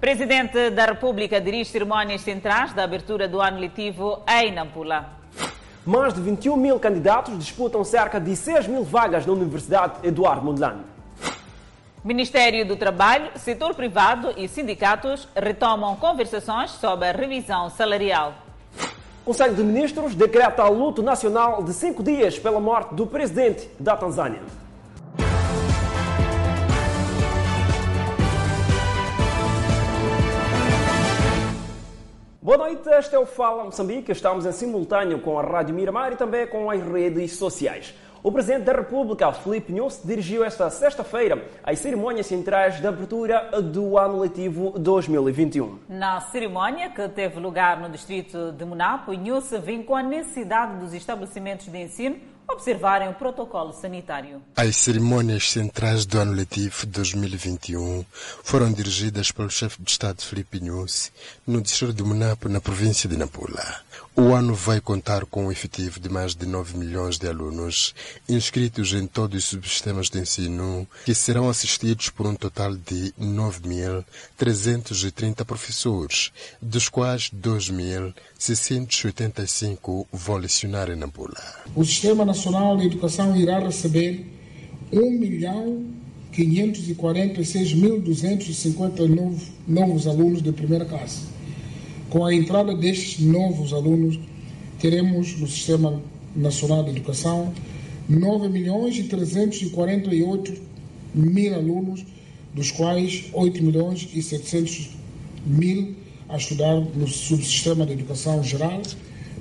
Presidente da República dirige cerimónias centrais da abertura do ano letivo em Nampula. Mais de 21 mil candidatos disputam cerca de 6 mil vagas na Universidade Eduardo Mondlane. Ministério do Trabalho, setor privado e sindicatos retomam conversações sobre a revisão salarial. Conselho de Ministros decreta luto nacional de cinco dias pela morte do presidente da Tanzânia. Boa noite, este é o Fala Moçambique. Estamos em simultâneo com a Rádio Miramar e também com as redes sociais. O Presidente da República, Filipe Nunes, dirigiu esta sexta-feira as cerimônias centrais de abertura do ano letivo 2021. Na cerimónia, que teve lugar no distrito de Monapo, Nunes vem com a necessidade dos estabelecimentos de ensino observarem o protocolo sanitário. As cerimônias centrais do ano letivo 2021 foram dirigidas pelo chefe de Estado Filipe Nunes no distrito de Monapo, na província de Nampula. O ano vai contar com um efetivo de mais de 9 milhões de alunos inscritos em todos os subsistemas de ensino, que serão assistidos por um total de 9.330 professores, dos quais 2.685 vão lecionar em Nampula. O Sistema Nacional de Educação irá receber 1 milhão 546.259 novos alunos de primeira classe com a entrada destes novos alunos, teremos no Sistema Nacional de Educação 9 milhões e 348 mil alunos, dos quais 8 milhões e 700 mil a estudar no subsistema de educação geral,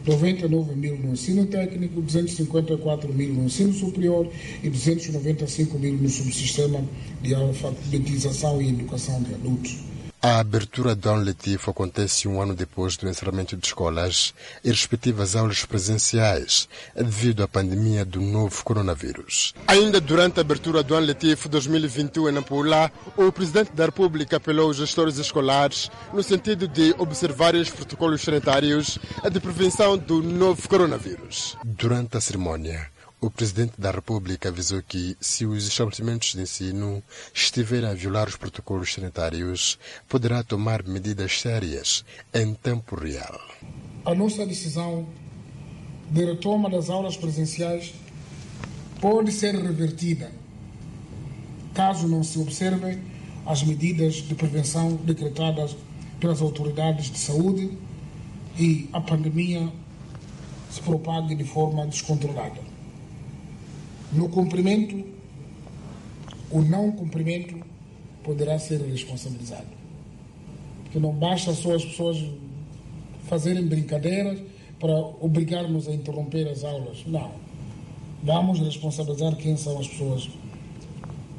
99 mil no ensino técnico, 254 mil no ensino superior e 295 mil no subsistema de alfabetização e educação de adultos. A abertura do ano letivo acontece um ano depois do encerramento de escolas e respectivas aulas presenciais, devido à pandemia do novo coronavírus. Ainda durante a abertura do ano letivo 2021 em Nampula, o Presidente da República apelou aos gestores escolares no sentido de observar os protocolos sanitários de prevenção do novo coronavírus. Durante a cerimônia, o Presidente da República avisou que, se os estabelecimentos de ensino estiverem a violar os protocolos sanitários, poderá tomar medidas sérias em tempo real. A nossa decisão de retoma das aulas presenciais pode ser revertida caso não se observem as medidas de prevenção decretadas pelas autoridades de saúde e a pandemia se propague de forma descontrolada. No cumprimento, o não cumprimento poderá ser responsabilizado. Porque não basta só as pessoas fazerem brincadeiras para obrigar-nos a interromper as aulas. Não. Vamos responsabilizar quem são as pessoas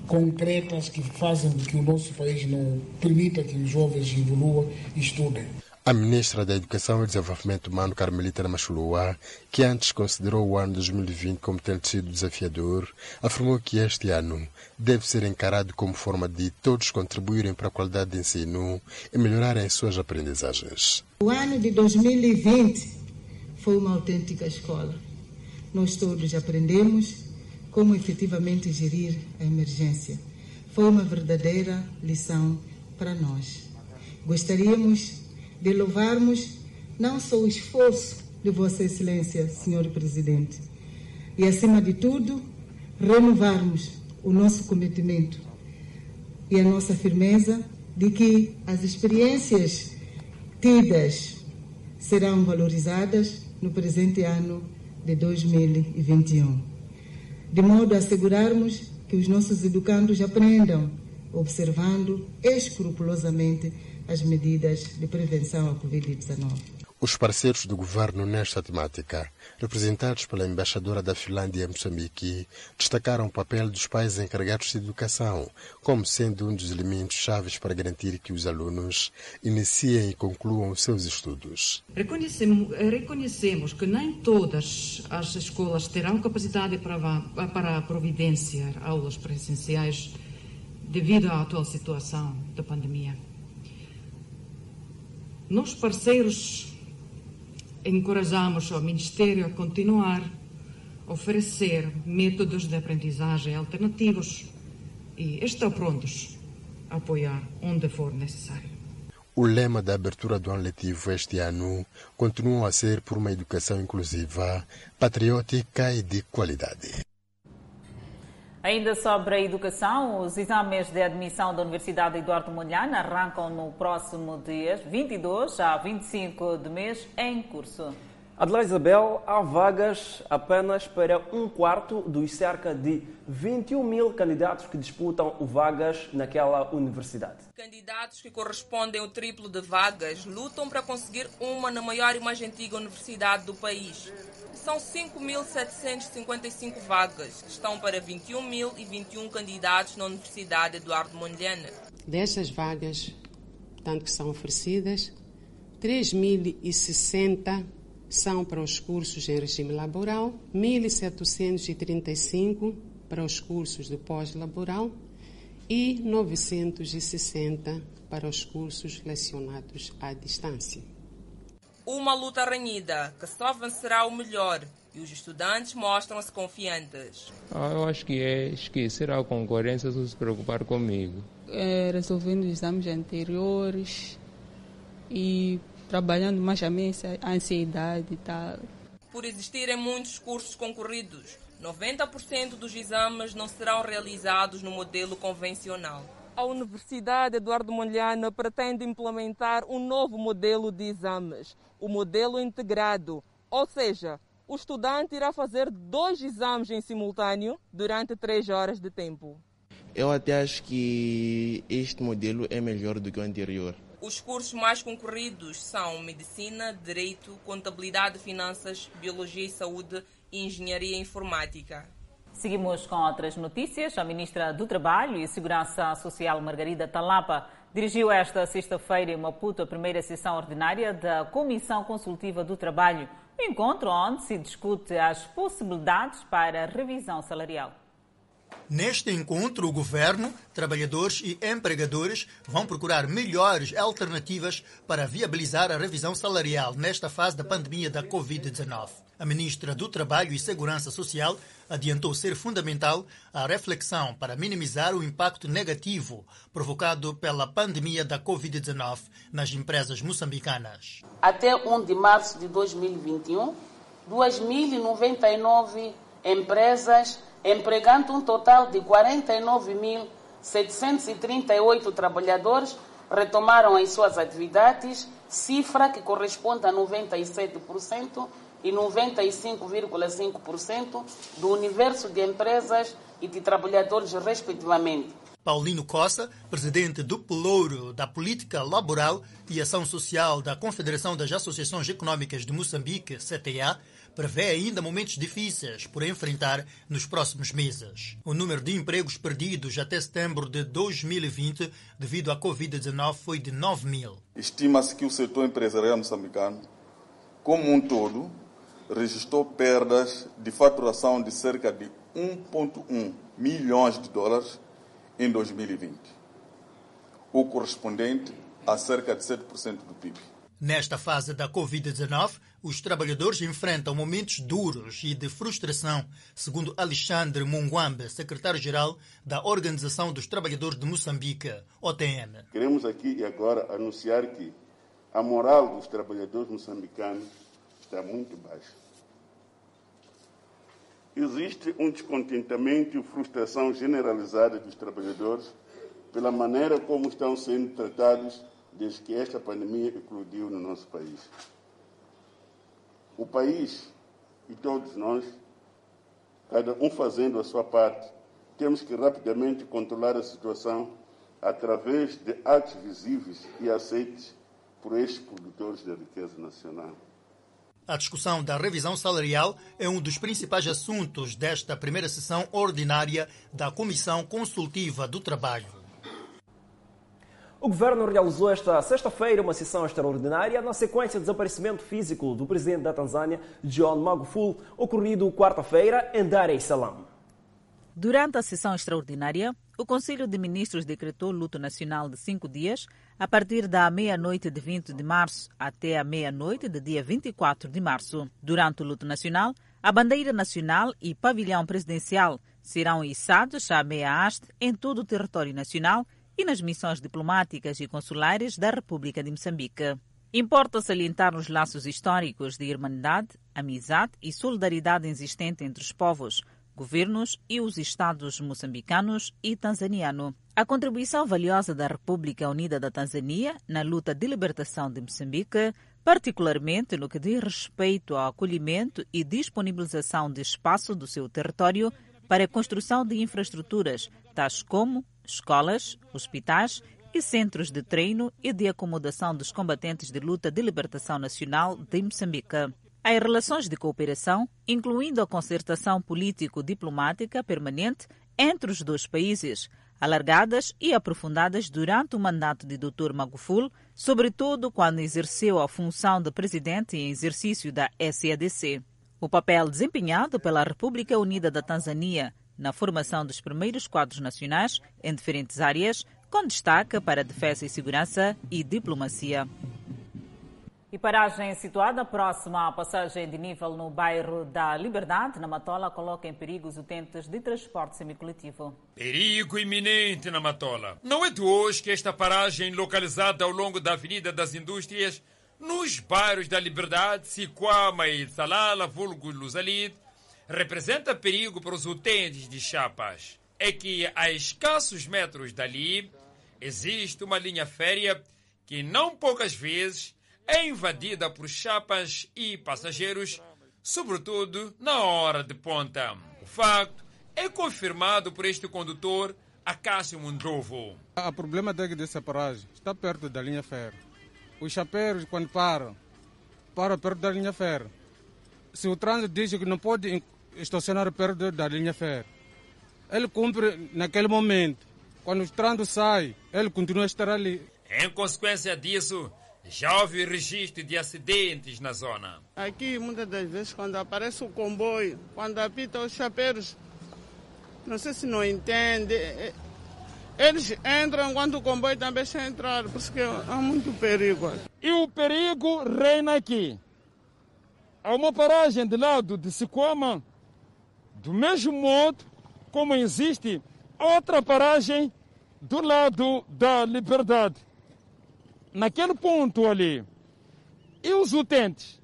concretas que fazem com que o nosso país não permita que os jovens evoluam e estudem. A ministra da Educação e Desenvolvimento Humano, Carmelita Namachulua, que antes considerou o ano 2020 como tendo sido desafiador, afirmou que este ano deve ser encarado como forma de todos contribuírem para a qualidade de ensino e melhorarem suas aprendizagens. O ano de 2020 foi uma autêntica escola. Nós todos aprendemos como efetivamente gerir a emergência. Foi uma verdadeira lição para nós. Gostaríamos de louvarmos não só o esforço de Vossa Excelência, Senhor Presidente, e, acima de tudo, renovarmos o nosso comprometimento e a nossa firmeza de que as experiências tidas serão valorizadas no presente ano de 2021, de modo a assegurarmos que os nossos educandos aprendam observando escrupulosamente as medidas de prevenção à Covid-19. Os parceiros do governo nesta temática, representados pela embaixadora da Finlândia em Moçambique, destacaram o papel dos pais encarregados de educação como sendo um dos elementos chaves para garantir que os alunos iniciem e concluam os seus estudos. Reconhecemos, reconhecemos que nem todas as escolas terão capacidade para, para providenciar aulas presenciais devido à atual situação da pandemia. Nós, parceiros, encorajamos o Ministério a continuar a oferecer métodos de aprendizagem alternativos e estão prontos a apoiar onde for necessário. O lema da abertura do ano letivo este ano continua a ser por uma educação inclusiva, patriótica e de qualidade. Ainda sobre a educação, os exames de admissão da Universidade Eduardo Mondlane arrancam no próximo dia 22 a 25 de mês em curso. Adelaide Isabel, há vagas apenas para um quarto dos cerca de 21 mil candidatos que disputam vagas naquela universidade. Candidatos que correspondem ao triplo de vagas lutam para conseguir uma na maior e mais antiga universidade do país. São 5.755 vagas, que estão para 21.021 candidatos na Universidade Eduardo Mondlane. Dessas vagas, tanto que são oferecidas, 3.060 são para os cursos em regime laboral, 1.735 para os cursos de pós-laboral e 960 para os cursos relacionados à distância. Uma luta renhida, que só vencerá o melhor, e os estudantes mostram-se confiantes. Ah, eu acho que é esquecer a concorrência se se preocupar comigo. É, resolvendo os exames anteriores e trabalhando mais a minha ansiedade e tal. Por existirem muitos cursos concorridos, 90% dos exames não serão realizados no modelo convencional. A Universidade Eduardo Mondlane pretende implementar um novo modelo de exames, o modelo integrado, ou seja, o estudante irá fazer dois exames em simultâneo durante três horas de tempo. Eu até acho que este modelo é melhor do que o anterior. Os cursos mais concorridos são Medicina, Direito, Contabilidade, Finanças, Biologia e Saúde e Engenharia Informática. Seguimos com outras notícias. A ministra do Trabalho e Segurança Social, Margarida Talapa, dirigiu esta sexta-feira em Maputo a primeira sessão ordinária da Comissão Consultiva do Trabalho, um encontro onde se discute as possibilidades para revisão salarial. Neste encontro, o governo, trabalhadores e empregadores vão procurar melhores alternativas para viabilizar a revisão salarial nesta fase da pandemia da Covid-19. A ministra do Trabalho e Segurança Social adiantou ser fundamental a reflexão para minimizar o impacto negativo provocado pela pandemia da Covid-19 nas empresas moçambicanas. Até 1 de março de 2021, 2.099 empresas empregando um total de 49.738 trabalhadores, retomaram as suas atividades, cifra que corresponde a 97% e 95,5% do universo de empresas e de trabalhadores, respectivamente. Paulino Costa, presidente do Pelouro da Política Laboral e Ação Social da Confederação das Associações Econômicas de Moçambique, CTA, prevê ainda momentos difíceis por enfrentar nos próximos meses. O número de empregos perdidos até setembro de 2020 devido à Covid-19 foi de 9 mil. Estima-se que o setor empresarial moçambicano, como um todo, registrou perdas de faturação de cerca de 1,1 milhões de dólares em 2020, o correspondente a cerca de 7% do PIB. Nesta fase da Covid-19, os trabalhadores enfrentam momentos duros e de frustração, segundo Alexandre Munguambe, secretário-geral da Organização dos Trabalhadores de Moçambique, OTM. Queremos aqui e agora anunciar que a moral dos trabalhadores moçambicanos está muito baixa. Existe um descontentamento e frustração generalizada dos trabalhadores pela maneira como estão sendo tratados desde que esta pandemia eclodiu no nosso país. O país e todos nós, cada um fazendo a sua parte, temos que rapidamente controlar a situação através de atos visíveis e aceites por estes produtores da riqueza nacional. A discussão da revisão salarial é um dos principais assuntos desta primeira sessão ordinária da Comissão Consultiva do Trabalho. O governo realizou esta sexta-feira uma sessão extraordinária na sequência do desaparecimento físico do presidente da Tanzânia, John Magufuli, ocorrido quarta-feira em Dar es Salaam. Durante a sessão extraordinária, o Conselho de Ministros decretou luto nacional de cinco dias, a partir da meia-noite de 20 de março até a meia-noite de dia 24 de março. Durante o luto nacional, a bandeira nacional e pavilhão presidencial serão içados à meia haste em todo o território nacional e nas missões diplomáticas e consulares da República de Moçambique. Importa salientar os laços históricos de irmandade, amizade e solidariedade existente entre os povos, governos e os Estados moçambicanos e tanzaniano. A contribuição valiosa da República Unida da Tanzânia na luta de libertação de Moçambique, particularmente no que diz respeito ao acolhimento e disponibilização de espaço do seu território para a construção de infraestruturas, tais como escolas, hospitais e centros de treino e de acomodação dos combatentes de luta de libertação nacional de Moçambique. Há relações de cooperação, incluindo a concertação político-diplomática permanente entre os dois países, alargadas e aprofundadas durante o mandato de Dr. Maguful, sobretudo quando exerceu a função de presidente em exercício da SADC. O papel desempenhado pela República Unida da Tanzânia na formação dos primeiros quadros nacionais em diferentes áreas, com destaque para defesa e segurança e diplomacia. E paragem situada próxima à passagem de nível no bairro da Liberdade, na Matola, coloca em perigo os utentes de transporte semicoletivo. Perigo iminente na Matola. Não é de hoje que esta paragem, localizada ao longo da Avenida das Indústrias, nos bairros da Liberdade, Siquama e Salala, vulgo Luzalid, representa perigo para os utentes de Chapas. É que a escassos metros dali existe uma linha férrea que não poucas vezes é invadida por chapas e passageiros, sobretudo na hora de ponta. O facto é confirmado por este condutor, Acácio Mundrovo. O problema dessa paragem está perto da linha ferro. Os chapeiros, quando param, param perto da linha ferro. Se o trânsito diz que não pode estacionar perto da linha ferro, ele cumpre naquele momento. Quando o trânsito sai, ele continua a estar ali. Em consequência disso, já houve registro de acidentes na zona. Aqui, muitas das vezes, quando aparece o comboio, quando apita os chapeiros, não sei se não entende, eles entram quando o comboio também está entrar, por isso que há muito perigo. E o perigo reina aqui. Há uma paragem de lado de Siquama, do mesmo modo como existe outra paragem do lado da Liberdade naquele ponto ali, e os utentes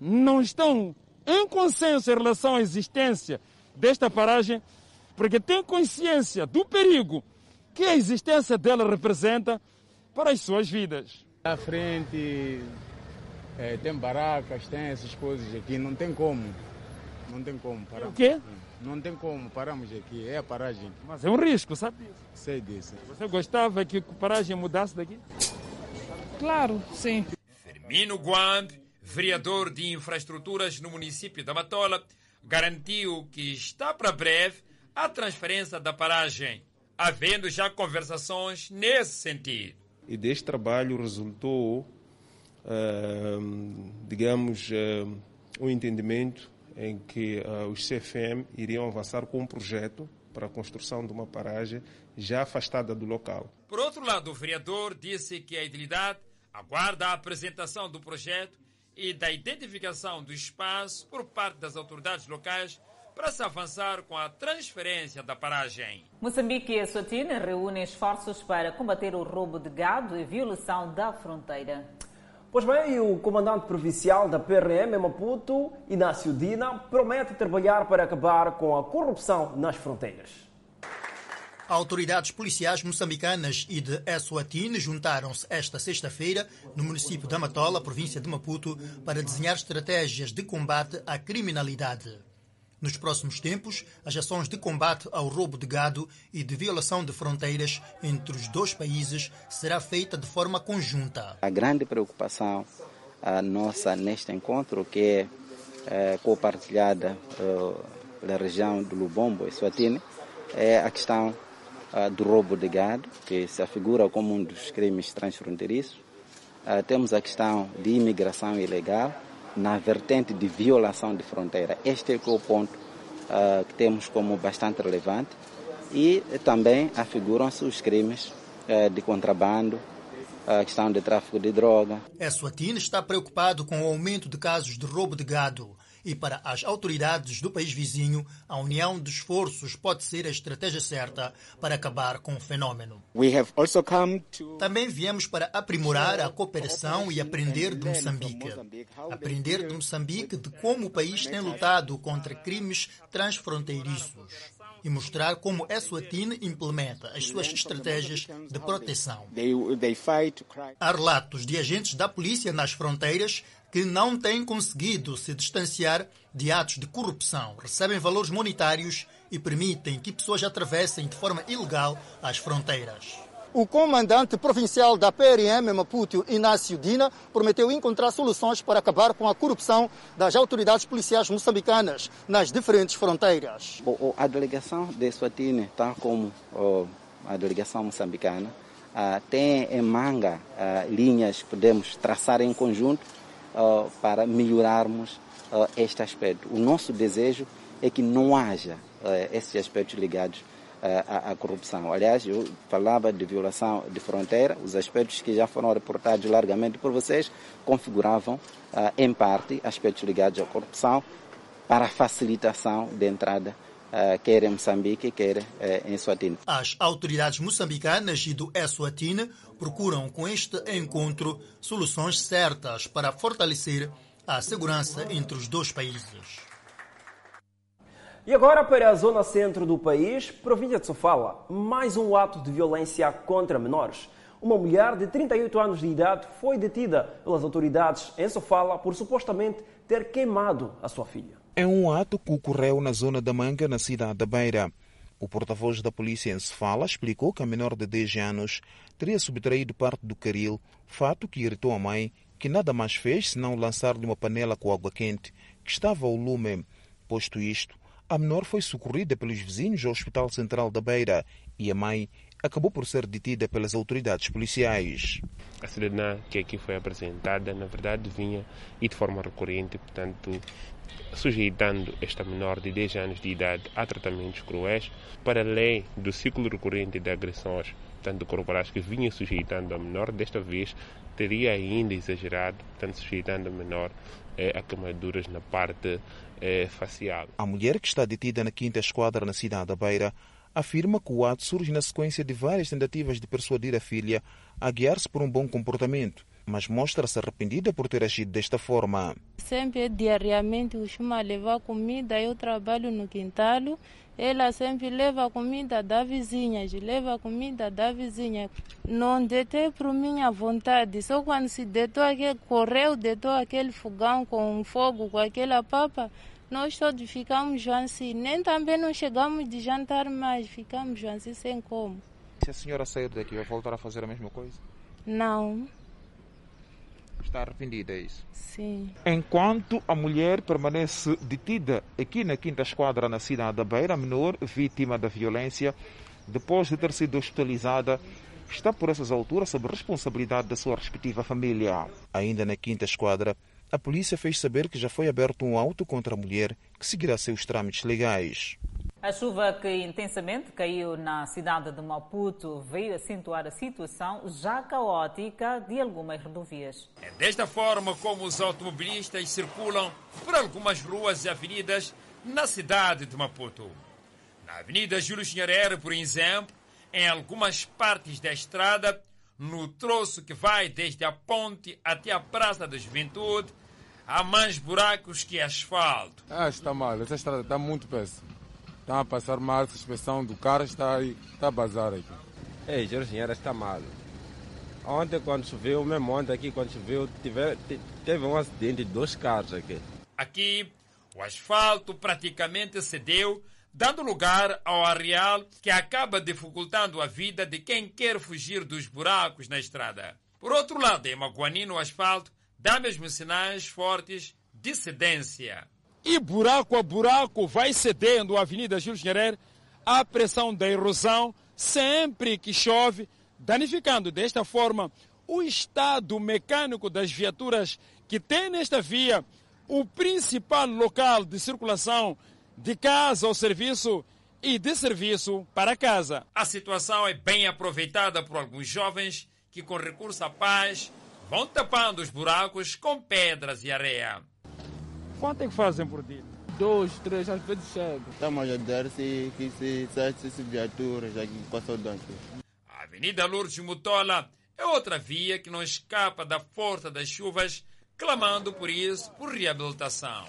não estão em consenso em relação à existência desta paragem, porque têm consciência do perigo que a existência dela representa para as suas vidas. À frente é, tem barracas, tem essas coisas aqui, não tem como. Não tem como parar. O quê? Não tem como, paramos aqui, é a paragem. Mas é um risco, sabe disso? Sei disso. Você gostava que a paragem mudasse daqui? Claro, sim. Firmino Guamb, vereador de infraestruturas no município da Matola, garantiu que está para breve a transferência da paragem, havendo já conversações nesse sentido. E deste trabalho resultou, uh, digamos, uh, um entendimento em que uh, os CFM iriam avançar com um projeto para a construção de uma paragem já afastada do local. Por outro lado, o vereador disse que a idilidade aguarda a apresentação do projeto e da identificação do espaço por parte das autoridades locais para se avançar com a transferência da paragem. Moçambique e Eswatini reúnem esforços para combater o roubo de gado e violação da fronteira. Pois bem, o comandante provincial da PRM em Maputo, Inácio Dina, promete trabalhar para acabar com a corrupção nas fronteiras. Autoridades policiais moçambicanas e de Eswatini juntaram-se esta sexta-feira no município de Amatola, província de Maputo, para desenhar estratégias de combate à criminalidade. Nos próximos tempos, as ações de combate ao roubo de gado e de violação de fronteiras entre os dois países será feita de forma conjunta. A grande preocupação a nossa neste encontro, que é, é compartilhada é, pela região do Lubombo e Swatini, é a questão do roubo de gado, que se afigura como um dos crimes transfronteiriços. temos a questão de imigração ilegal, na vertente de violação de fronteira. Este é, é o ponto que temos como bastante relevante. E também afiguram-se os crimes de contrabando, a questão de tráfico de droga. Eswatini está preocupado com o aumento de casos de roubo de gado e para as autoridades do país vizinho, a união de esforços pode ser a estratégia certa para acabar com o fenômeno. To... Também viemos para aprimorar a cooperação e aprender de Moçambique. Aprender de Moçambique de como o país tem lutado contra crimes transfronteiriços e mostrar como a Eswatini implementa as suas estratégias de proteção. Há relatos de agentes da polícia nas fronteiras que não têm conseguido se distanciar de atos de corrupção, recebem valores monetários e permitem que pessoas atravessem de forma ilegal as fronteiras. O comandante provincial da PRM Maputo, Inácio Dina, prometeu encontrar soluções para acabar com a corrupção das autoridades policiais moçambicanas nas diferentes fronteiras. Bom, a delegação de Swatini, tal como a delegação moçambicana, tem em manga linhas que podemos traçar em conjunto para melhorarmos este aspecto. O nosso desejo é que não haja esses aspectos ligados à, corrupção. Aliás, eu falava de violação de fronteira, os aspectos que já foram reportados largamente por vocês configuravam, em parte, aspectos ligados à corrupção para facilitação de entrada quer em Moçambique, quer em Eswatini. As autoridades moçambicanas e do Eswatini procuram com este encontro soluções certas para fortalecer a segurança entre os dois países. E agora para a zona centro do país, província de Sofala, mais um ato de violência contra menores. Uma mulher de 38 anos de idade foi detida pelas autoridades em Sofala por supostamente ter queimado a sua filha. É um ato que ocorreu na zona da Manga, na cidade da Beira. O porta-voz da polícia em Sofala explicou que a menor de 10 anos teria subtraído parte do caril, fato que irritou a mãe, que nada mais fez senão lançar-lhe uma panela com água quente, que estava ao lume. Posto isto, a menor foi socorrida pelos vizinhos ao Hospital Central da Beira e a mãe acabou por ser detida pelas autoridades policiais. A cidadã que aqui foi apresentada, na verdade, vinha e de forma recorrente, portanto, sujeitando esta menor de 10 anos de idade a tratamentos cruéis, para além do ciclo recorrente de agressões, tanto corporais que vinha sujeitando a menor, desta vez teria ainda exagerado, portanto, sujeitando a menor eh, a queimaduras na parte eh, facial. A mulher que está detida na quinta esquadra na cidade da Beira afirma que o ato surge na sequência de várias tentativas de persuadir a filha a guiar-se por um bom comportamento, mas mostra-se arrependida por ter agido desta forma. Sempre diariamente costuma levar comida, eu trabalho no quintal, ela sempre leva comida da vizinha, leva comida da vizinha. Não detei por minha vontade, só quando se detou aquele, correu, detou aquele fogão com fogo, com aquela papa, nós todos ficamos assim, nem também não chegamos de jantar mais, ficamos assim sem como. Se a senhora sair daqui, vai voltar a fazer a mesma coisa? Não. Está arrependida, é isso? Sim. Enquanto a mulher permanece detida aqui na quinta esquadra na cidade da Beira, menor vítima da violência, depois de ter sido hospitalizada, está por essas alturas sob responsabilidade da sua respectiva família. Ainda na quinta esquadra, a polícia fez saber que já foi aberto um auto contra a mulher que seguirá seus trâmites legais. A chuva que intensamente caiu na cidade de Maputo veio acentuar a situação já caótica de algumas rodovias. É desta forma como os automobilistas circulam por algumas ruas e avenidas na cidade de Maputo. Na Avenida Júlio Chinharero, por exemplo, em algumas partes da estrada, no troço que vai desde a ponte até a Praça da Juventude, há mais buracos que asfalto. Ah, está mal, essa estrada está muito péssima. Está a passar mal, a suspensão do carro está aí, está a bazar aqui. Ei, Jorginho, está mal. Ontem, quando choveu, mesmo ontem aqui, quando choveu, tive, teve um acidente de dois carros aqui. Aqui, o asfalto praticamente cedeu, dando lugar ao areal que acaba dificultando a vida de quem quer fugir dos buracos na estrada. Por outro lado, em Maguanino, o asfalto dá mesmo sinais fortes de cedência e buraco a buraco vai cedendo a Avenida Júlio Nyerere à pressão da erosão sempre que chove, danificando desta forma o estado mecânico das viaturas que tem nesta via o principal local de circulação de casa ao serviço e de serviço para casa. A situação é bem aproveitada por alguns jovens que, com recurso à paz, vão tapando os buracos com pedras e areia. Quanto é que fazem por dia? Dois, três, às vezes chega. Estamos a ajudar se que se se viaturas aqui passou dentro. A Avenida Lourdes Mutola é outra via que não escapa da força das chuvas, clamando por isso por reabilitação.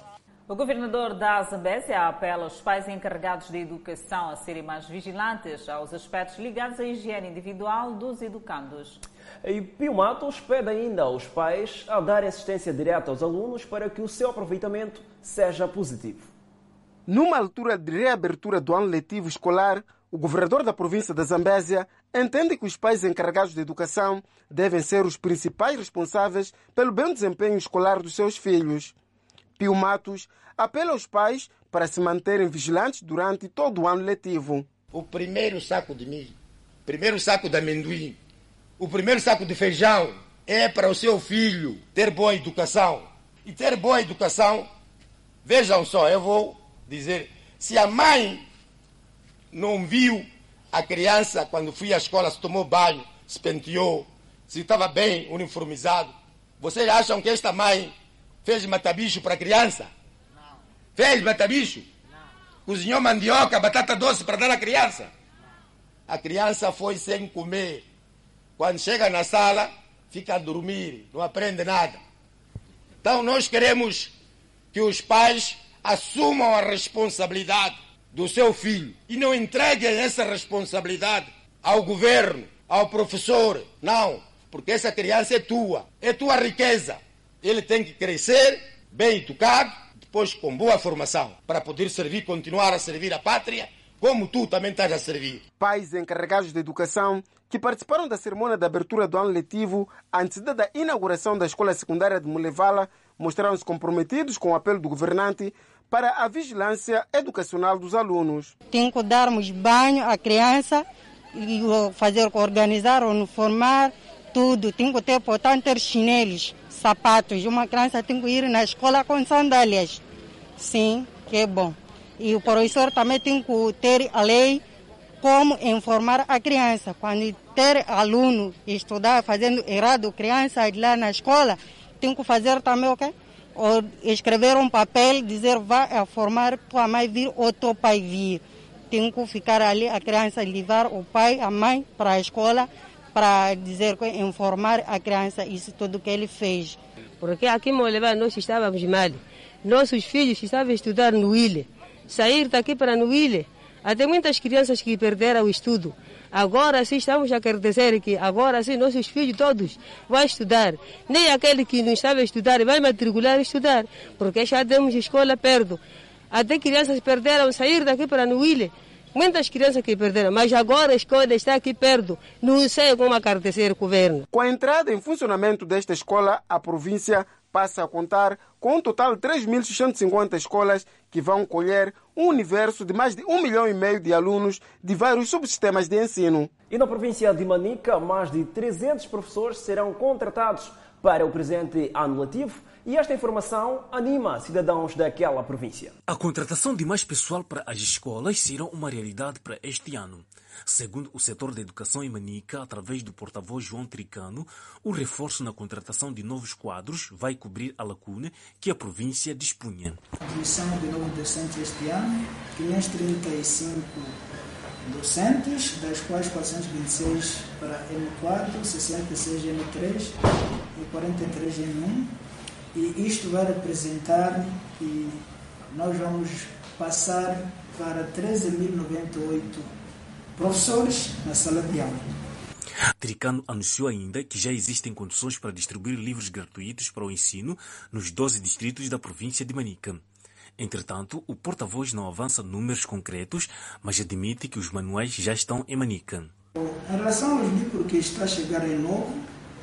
O governador da Zambésia apela aos pais encarregados de educação a serem mais vigilantes aos aspectos ligados à higiene individual dos educandos. E Pio Matos pede ainda aos pais a dar assistência direta aos alunos para que o seu aproveitamento seja positivo. Numa altura de reabertura do ano letivo escolar, o governador da província da Zambésia entende que os pais encarregados de educação devem ser os principais responsáveis pelo bom desempenho escolar dos seus filhos. Pio Matos apela aos pais para se manterem vigilantes durante todo o ano letivo. O primeiro saco de milho, o primeiro saco de amendoim, o primeiro saco de feijão é para o seu filho ter boa educação. E ter boa educação, vejam só, eu vou dizer, se a mãe não viu a criança quando fui à escola, se tomou banho, se penteou, se estava bem uniformizado, vocês acham que esta mãe fez matabicho para a criança? Fez matabicho? Cozinhou mandioca, batata doce para dar à criança? A criança foi sem comer. Quando chega na sala, fica a dormir, não aprende nada. Então nós queremos que os pais assumam a responsabilidade do seu filho e não entreguem essa responsabilidade ao governo, ao professor. Não, porque essa criança é tua, é tua riqueza. Ele tem que crescer bem educado, depois com boa formação, para poder servir, continuar a servir a pátria, como tu também estás a servir. Pais encarregados de educação que participaram da cerimônia de abertura do ano letivo antes da inauguração da escola secundária de Mulevala mostraram-se comprometidos com o apelo do governante para a vigilância educacional dos alunos. Tem que darmos banho à criança e fazer organizar, uniformar tudo. Tem que ter, portanto, ter chinelos, sapatos. Uma criança tem que ir na escola com sandálias. Sim, que é bom. E o professor também tem que ter a lei como informar a criança. Quando ter aluno estudar fazendo errado, criança lá na escola, tem que fazer também o quê? Ou escrever um papel, dizer vá formar tua mãe vir ou teu pai vir. Tem que ficar ali, a criança levar o pai, a mãe para a escola para dizer, informar a criança isso tudo que ele fez. Porque aqui em Moleva nós estávamos mal. Nossos filhos estavam estudar no Ile. Sair daqui para no Ile. Até muitas crianças que perderam o estudo. Agora sim estamos a agradecer que agora sim nossos filhos todos vão estudar. Nem aquele que não estava a estudar vai matricular a estudar. Porque já temos escola perto. Até crianças perderam sair daqui para no Ile. Muitas crianças que perderam, mas agora a escola está aqui perto. Não sei como agradecer o governo. Com a entrada em funcionamento desta escola, a província passa a contar com um total de 3.650 escolas que vão colher um universo de mais de um milhão e meio de alunos de vários subsistemas de ensino. E na província de Manica, mais de 300 professores serão contratados para o presente ano letivo e esta informação anima cidadãos daquela província. A contratação de mais pessoal para as escolas será uma realidade para este ano. Segundo o setor da educação em Manica, através do porta-voz João Tricano, o reforço na contratação de novos quadros vai cobrir a lacuna que a província dispunha. Admissão de novos docentes este ano, 535 docentes, das quais 426 para M4, 66 M3 e 43 M1. E isto vai representar que nós vamos passar para 13.098 professores na sala de aula. Tricano anunciou ainda que já existem condições para distribuir livros gratuitos para o ensino nos 12 distritos da província de Manica. Entretanto, o porta-voz não avança números concretos, mas admite que os manuais já estão em Manica. Em relação aos livros que está a chegar em novo,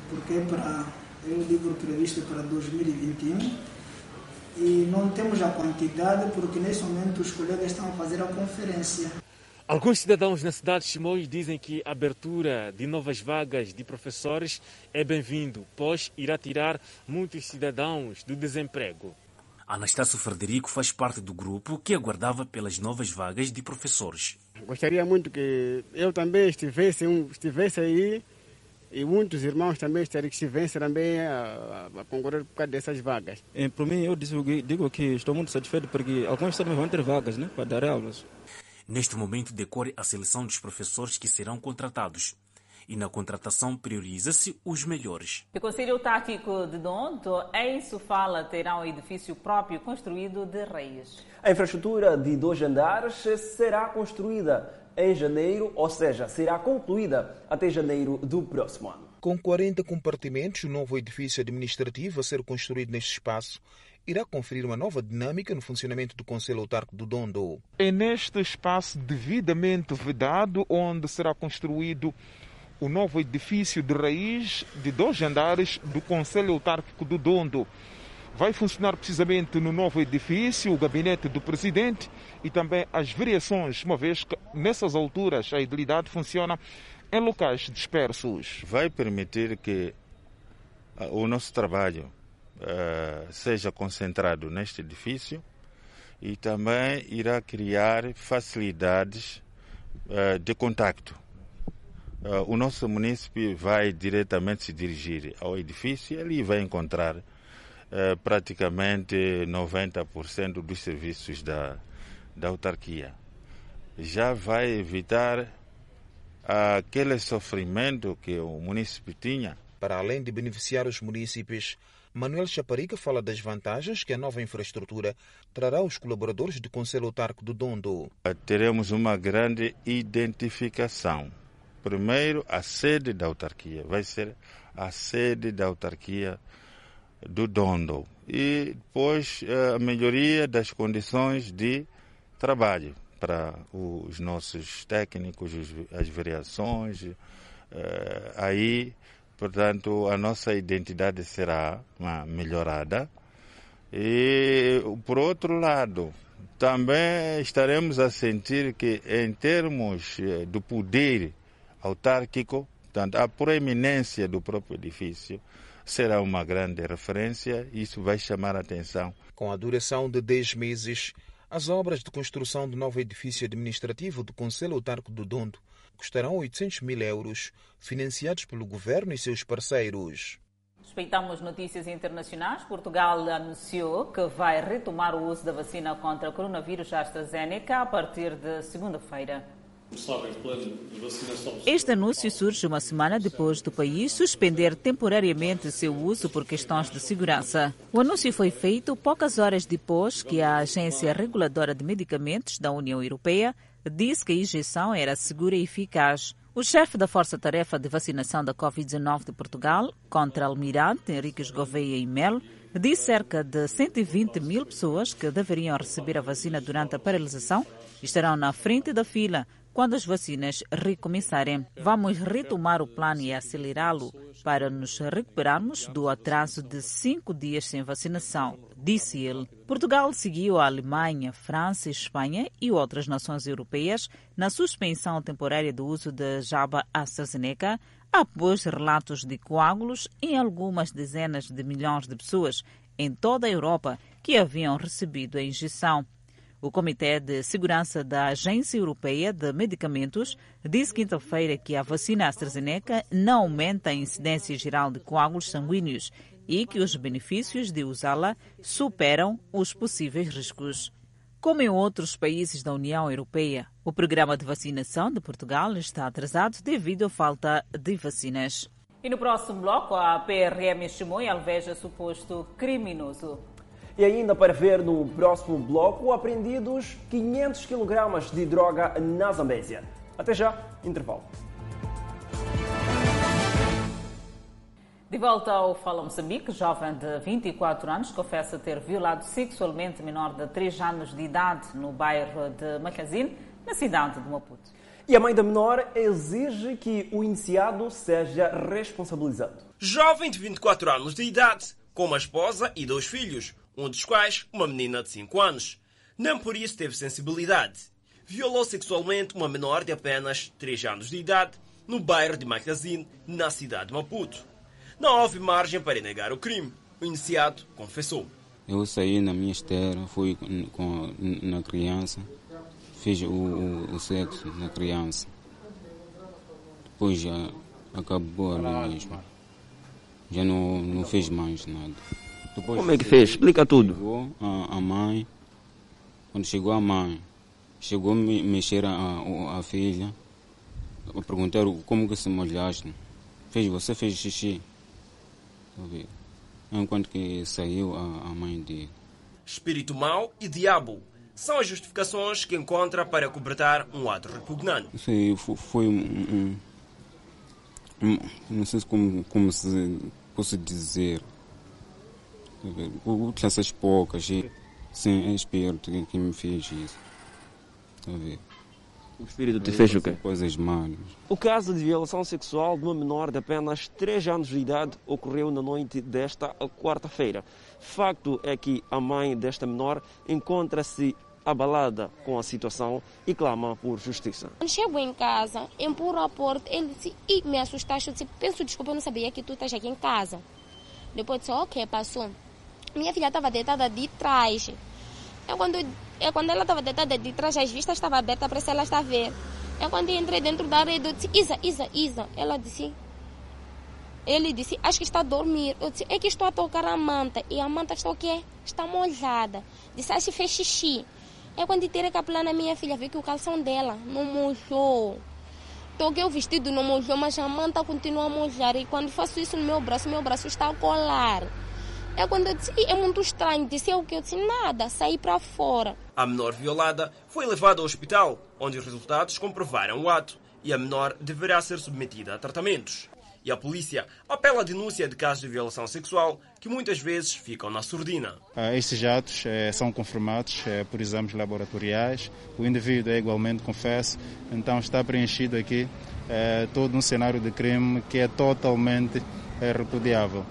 porque é, para, é o livro previsto para 2021, e não temos a quantidade porque nesse momento os colegas estão a fazer a conferência. Alguns cidadãos na cidade de Chimoio dizem que a abertura de novas vagas de professores é bem-vindo, pois irá tirar muitos cidadãos do desemprego. Anastácio Frederico faz parte do grupo que aguardava pelas novas vagas de professores. Gostaria muito que eu também estivesse, estivesse aí e muitos irmãos também estariam que se vencem também a, a, concorrer por causa dessas vagas. E, para mim, eu digo que estou muito satisfeito porque alguns também vão ter vagas né, para dar aulas. Neste momento decorre a seleção dos professores que serão contratados. E na contratação prioriza-se os melhores. O Conselho Tático de Donto, em Sofala, terá um edifício próprio construído de reis. A infraestrutura de dois andares será construída em janeiro, ou seja, será concluída até janeiro do próximo ano. Com 40 compartimentos, o novo edifício administrativo a ser construído neste espaço irá conferir uma nova dinâmica no funcionamento do Conselho Autárquico do Dondo. É neste espaço devidamente vedado onde será construído o novo edifício de raiz de dois andares do Conselho Autárquico do Dondo. Vai funcionar precisamente no novo edifício o gabinete do presidente e também as variações, uma vez que nessas alturas a idilidade funciona em locais dispersos. Vai permitir que ah, o nosso trabalho uh, seja concentrado neste edifício e também irá criar facilidades uh, de contacto Uh, o nosso município vai diretamente se dirigir ao edifício e ali vai encontrar praticamente 90% dos serviços da, da autarquia. Já vai evitar aquele sofrimento que o município tinha. Para além de beneficiar os municípios, Manuel Chaparica fala das vantagens que a nova infraestrutura trará aos colaboradores do Conselho Autárquico do Dondo. Teremos uma grande identificação Primeiro, a sede da autarquia vai ser a sede da autarquia do Dondo e depois eh, a melhoria das condições de trabalho para os nossos técnicos, as variações. Eh, aí, portanto, a nossa identidade será melhorada. E, por outro lado, também estaremos a sentir que, em termos eh, do poder autárquico, portanto, a proeminência do próprio edifício será uma grande referência e isso vai chamar a atenção. Com a duração de 10 meses, as obras de construção do novo edifício administrativo do Conselho Autárquico do Dondo custarão 800 mil euros, financiados pelo governo e seus parceiros. Respeitamos notícias internacionais. Portugal anunciou que vai retomar o uso da vacina contra o coronavírus AstraZeneca a partir de segunda-feira. Este anúncio surge uma semana depois do país suspender temporariamente seu uso por questões de segurança. O anúncio foi feito poucas horas depois que a Agência Reguladora de Medicamentos da União Europeia disse que a injeção era segura e eficaz. O chefe da Força Tarefa de Vacinação da Covid-19 de Portugal, contra Almirante Henriques Gouveia e Melo, disse cerca de 120 mil pessoas que deveriam receber a vacina durante a paralisação estarão na frente da fila quando as vacinas recomeçarem. Vamos retomar o plano e acelerá-lo para nos recuperarmos do atraso de cinco dias sem vacinação, disse ele. Portugal seguiu a Alemanha, França, Espanha e outras nações europeias na suspensão temporária do uso da Jaba AstraZeneca após relatos de coágulos em algumas dezenas de milhões de pessoas em toda a Europa que haviam recebido a injeção. O Comitê de Segurança da Agência Europeia de Medicamentos disse quinta-feira que a vacina AstraZeneca não aumenta a incidência geral de coágulos sanguíneos e que os benefícios de usá-la superam os possíveis riscos. Como em outros países da União Europeia, o programa de vacinação de Portugal está atrasado devido à falta de vacinas. E no próximo bloco, a PRM estimou e alveja suposto criminoso. E ainda para ver no próximo bloco, apreendidos 500 kg de droga na Zambésia. Até já, intervalo. De volta ao Fala Moçambique, jovem de 24 anos confessa ter violado sexualmente menor de 3 anos de idade no bairro de Macazine, na cidade de Maputo. E a mãe da menor exige que o iniciado seja responsabilizado. Jovem de 24 anos de idade, com uma esposa e dois filhos, um dos quais uma menina de 5 anos. Nem por isso teve sensibilidade. Violou sexualmente uma menor de apenas 3 anos de idade no bairro de Macazine, na cidade de Maputo. Não houve margem para negar o crime. O iniciado confessou. Eu saí na minha esteira, fui com, na criança, fiz o, o, o, sexo na criança. Depois acabou ali mesmo. Já não, não fez mais nada. Depois Como é que fez? Explica tudo. Chegou a, a mãe, quando chegou a mãe, chegou a me mexer a, a, a filha, a perguntar como que se molhaste. Fez, você fez xixi. Enquanto que saiu a, a mãe dele. Espírito mau e diabo são as justificações que encontra para cobertar um ato repugnante. Sim, foi um, um, um, não sei como, como se posso dizer, essas poucas, sim, é espírito que, que me fez isso. Está a ver? O espírito te fez o quê? Coisas más. O caso de violação sexual de uma menor de apenas 3 anos de idade ocorreu na noite desta quarta-feira. Facto é que a mãe desta menor encontra-se abalada com a situação e clama por justiça. Quando chego em casa, empurro a porta, ele disse, e me assustaste, eu disse, peço desculpa, eu não sabia que tu estás aqui em casa. Depois disse, ok, passou. Minha filha estava deitada de trás. É quando, é quando ela estava deitada de trás, as vistas estavam abertas para se ela estar a ver. É quando eu entrei dentro da rede, eu disse, Isa, Isa, Isa. Ela disse, ele disse, acho que está a dormir. Eu disse, é que estou a tocar a manta. E a manta está o quê? Está molhada. Disse, acho que fez xixi. É quando tirei a na minha filha, vi que o calção dela não molhou. Toquei o vestido, não molhou, mas a manta continua a molhar. E quando faço isso no meu braço, meu braço está a colar. É quando eu disse, é muito estranho. Disse, o que? Eu disse, nada, saí para fora. A menor violada foi levada ao hospital, onde os resultados comprovaram o ato e a menor deverá ser submetida a tratamentos. E a polícia apela à denúncia de casos de violação sexual que muitas vezes ficam na surdina. Ah, estes atos eh, são confirmados eh, por exames laboratoriais. O indivíduo é igualmente confesso, então está preenchido aqui eh, todo um cenário de crime que é totalmente repudiável.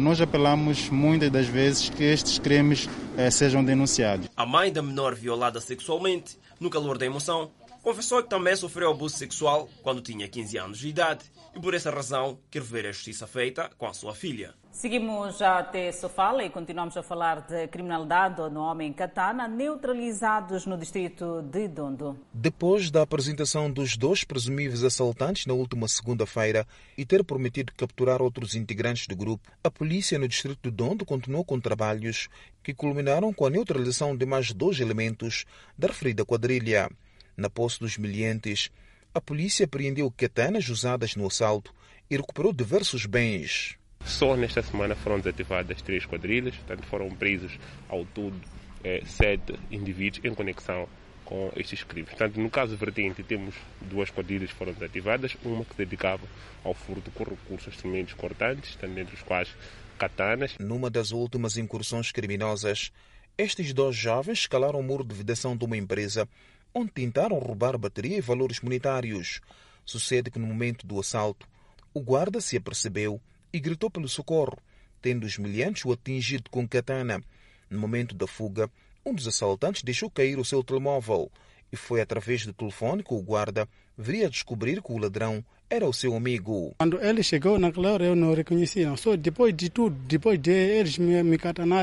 Nós apelamos muitas das vezes que estes crimes sejam denunciados. A mãe da menor violada sexualmente, no calor da emoção, confessou que também sofreu abuso sexual quando tinha 15 anos de idade e por essa razão quer ver a justiça feita com a sua filha. Seguimos já até Sofala e continuamos a falar de criminalidade no homem Katana, neutralizados no distrito de Dondo. Depois da apresentação dos dois presumíveis assaltantes na última segunda-feira e ter prometido capturar outros integrantes do grupo, a polícia no distrito de Dondo continuou com trabalhos que culminaram com a neutralização de mais dois elementos da referida quadrilha. Na posse dos miliantes, a polícia apreendeu katanas usadas no assalto e recuperou diversos bens. Só nesta semana foram desativadas três quadrilhas, portanto foram presos ao todo é, sete indivíduos em conexão com estes crimes. Portanto, no caso vertente, temos duas quadrilhas que foram desativadas, uma que se dedicava ao furto com recursos sementes cortantes, dentre os quais katanas. Numa das últimas incursões criminosas, estes dois jovens escalaram o muro de vedação de uma empresa onde tentaram roubar bateria e valores monetários. Sucede que no momento do assalto, o guarda se apercebeu e gritou pelo socorro, tendo os miliantes o atingido com katana. No momento da fuga, um dos assaltantes deixou cair o seu telemóvel e foi através do telefone que o guarda viria a descobrir que o ladrão era o seu amigo. Quando ele chegou naquela hora eu não reconheci, não. Só depois de tudo, depois de eles me, me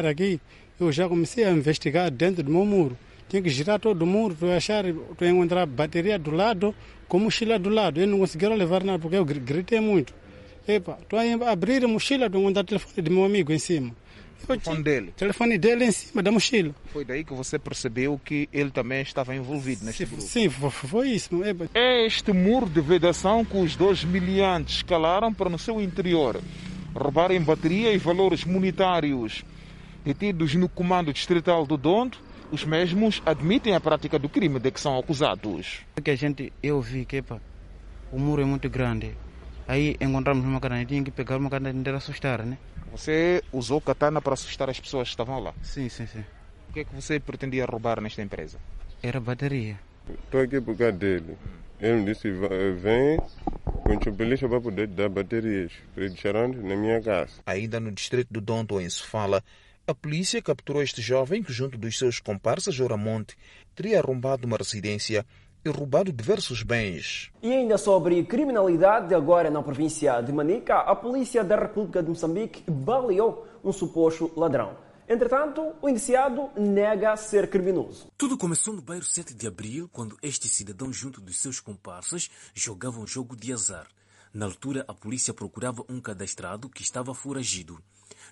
aqui, eu já comecei a investigar dentro do meu muro. Tinha que girar todo mundo para achar, para encontrar bateria do lado, com mochila do lado. Eu não conseguiram levar nada porque eu gritei muito. Epa, estou a abrir a mochila para encontrar o telefone do meu amigo em cima. O telefone dele? O telefone dele em cima da mochila. Foi daí que você percebeu que ele também estava envolvido neste sim, grupo? Sim, foi isso. É este muro de vedação que os dois miliantes escalaram para no seu interior roubarem bateria e valores monetários detidos no comando distrital do Dondo os mesmos admitem a prática do crime de que são acusados. Que a gente, eu vi que epa, o muro é muito grande. Aí encontramos uma katana, tinha que pegar uma katana inteira assustar, né? Você usou katana para assustar as pessoas que estavam lá? Sim, sim, sim. O que é que você pretendia roubar nesta empresa? Era bateria. Estou aqui por causa dele. Ele me disse, vem com beliche para poder dar baterias para deixar na minha casa. Ainda no distrito do Donto, em Sofala, a polícia capturou este jovem que, junto dos seus comparsas Oramonte, teria arrombado uma residência e roubado diversos bens. E ainda sobre criminalidade, agora na província de Manica, a polícia da República de Moçambique baleou um suposto ladrão. Entretanto, o indiciado nega ser criminoso. Tudo começou no bairro 7 de abril, quando este cidadão, junto dos seus comparsas, jogavam um jogo de azar. Na altura, a polícia procurava um cadastrado que estava foragido.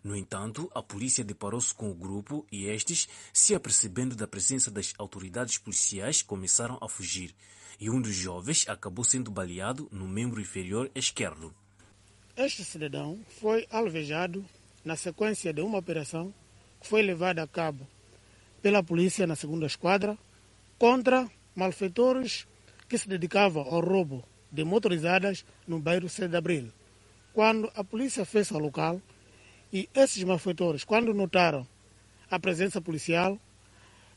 No entanto, a polícia deparou-se com o grupo e estes, se apercebendo da presença das autoridades policiais, começaram a fugir. E um dos jovens acabou sendo baleado no membro inferior esquerdo. Este cidadão foi alvejado na sequência de uma operação que foi levada a cabo pela polícia na segunda esquadra contra malfeitores que se dedicavam ao roubo de motorizadas no bairro 7 de Abril. Quando a polícia fez ao local, e esses malfeitores, quando notaram a presença policial,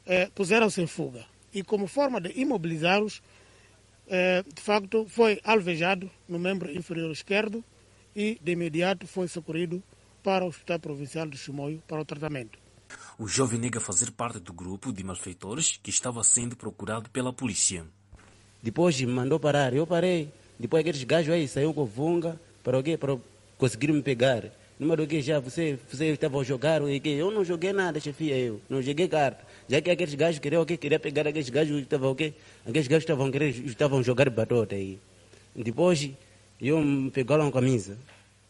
eh, puseram-se em fuga. E como forma de imobilizá-los, eh, de facto, foi alvejado no membro inferior esquerdo e, de imediato, foi socorrido para o Hospital Provincial de Chimoio para o tratamento. O jovem nega fazer parte do grupo de malfeitores que estava sendo procurado pela polícia. Depois me mandou parar, eu parei. Depois aqueles gajos aí saíram com vunga para o quê? Para conseguir me pegar. Número que já você, você estava a jogar, eu não joguei nada, chefia, eu não joguei carta. Já que aqueles gajos queriam o quê? Queria pegar aqueles gajos estavam o quê? Aqueles gajos estavam, estavam jogar batota aí. Depois, eu me pegaram a camisa.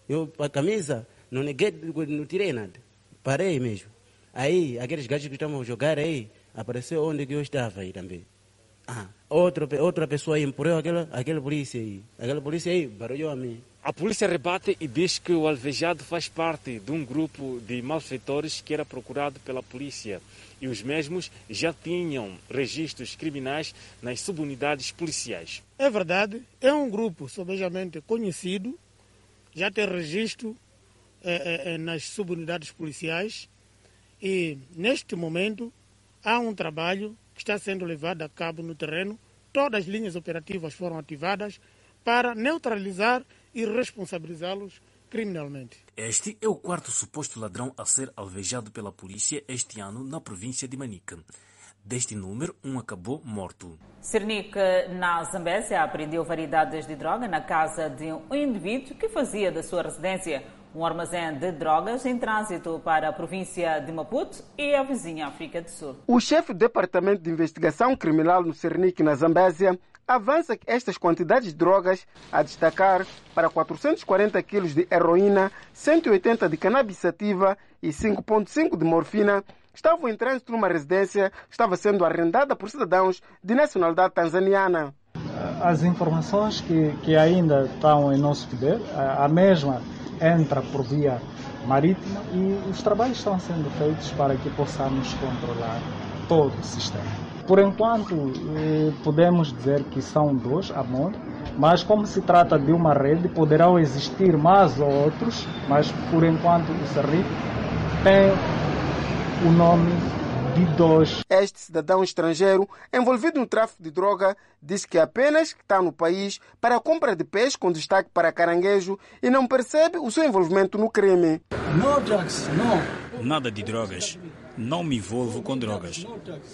Eu, a camisa, não neguei, não tirei nada. Parei mesmo. Aí, aqueles gajos que estavam a jogar aí, apareceu onde eu estava aí também. Ah, outra, outra pessoa aí empurrou aquela, aquela polícia aí. Aquela polícia aí barulhou a mim. A polícia rebate e diz que o alvejado faz parte de um grupo de malfeitores que era procurado pela polícia e os mesmos já tinham registros criminais nas subunidades policiais. É verdade, é um grupo sobejamente conhecido, já tem registro é, é, nas subunidades policiais e neste momento há um trabalho que está sendo levado a cabo no terreno. Todas as linhas operativas foram ativadas para neutralizar e responsabilizá-los criminalmente. Este é o quarto suposto ladrão a ser alvejado pela polícia este ano na província de Manica. Deste número, um acabou morto. Cernic, na Zambésia, apreendeu variedades de droga na casa de um indivíduo que fazia da sua residência um armazém de drogas em trânsito para a província de Maputo e a vizinha África do Sul. O chefe do Departamento de Investigação Criminal no Cernic, na Zambésia, avança que estas quantidades de drogas, a destacar para 440 quilos de heroína, 180 de cannabis sativa e 5,5 de morfina, estavam em trânsito numa residência que estava sendo arrendada por cidadãos de nacionalidade tanzaniana. As informações que, que ainda estão em nosso poder, a mesma entra por via marítima e os trabalhos estão sendo feitos para que possamos controlar todo o sistema. Por enquanto, eh, podemos dizer que são dois a mão, mas como se trata de uma rede, poderão existir mais outros, mas por enquanto o Serri tem o nome de dois. Este cidadão estrangeiro envolvido no tráfico de droga diz que apenas está no país para a compra de peixe com destaque para caranguejo e não percebe o seu envolvimento no crime. No drugs, no. Nada de drogas. Não me envolvo com drogas.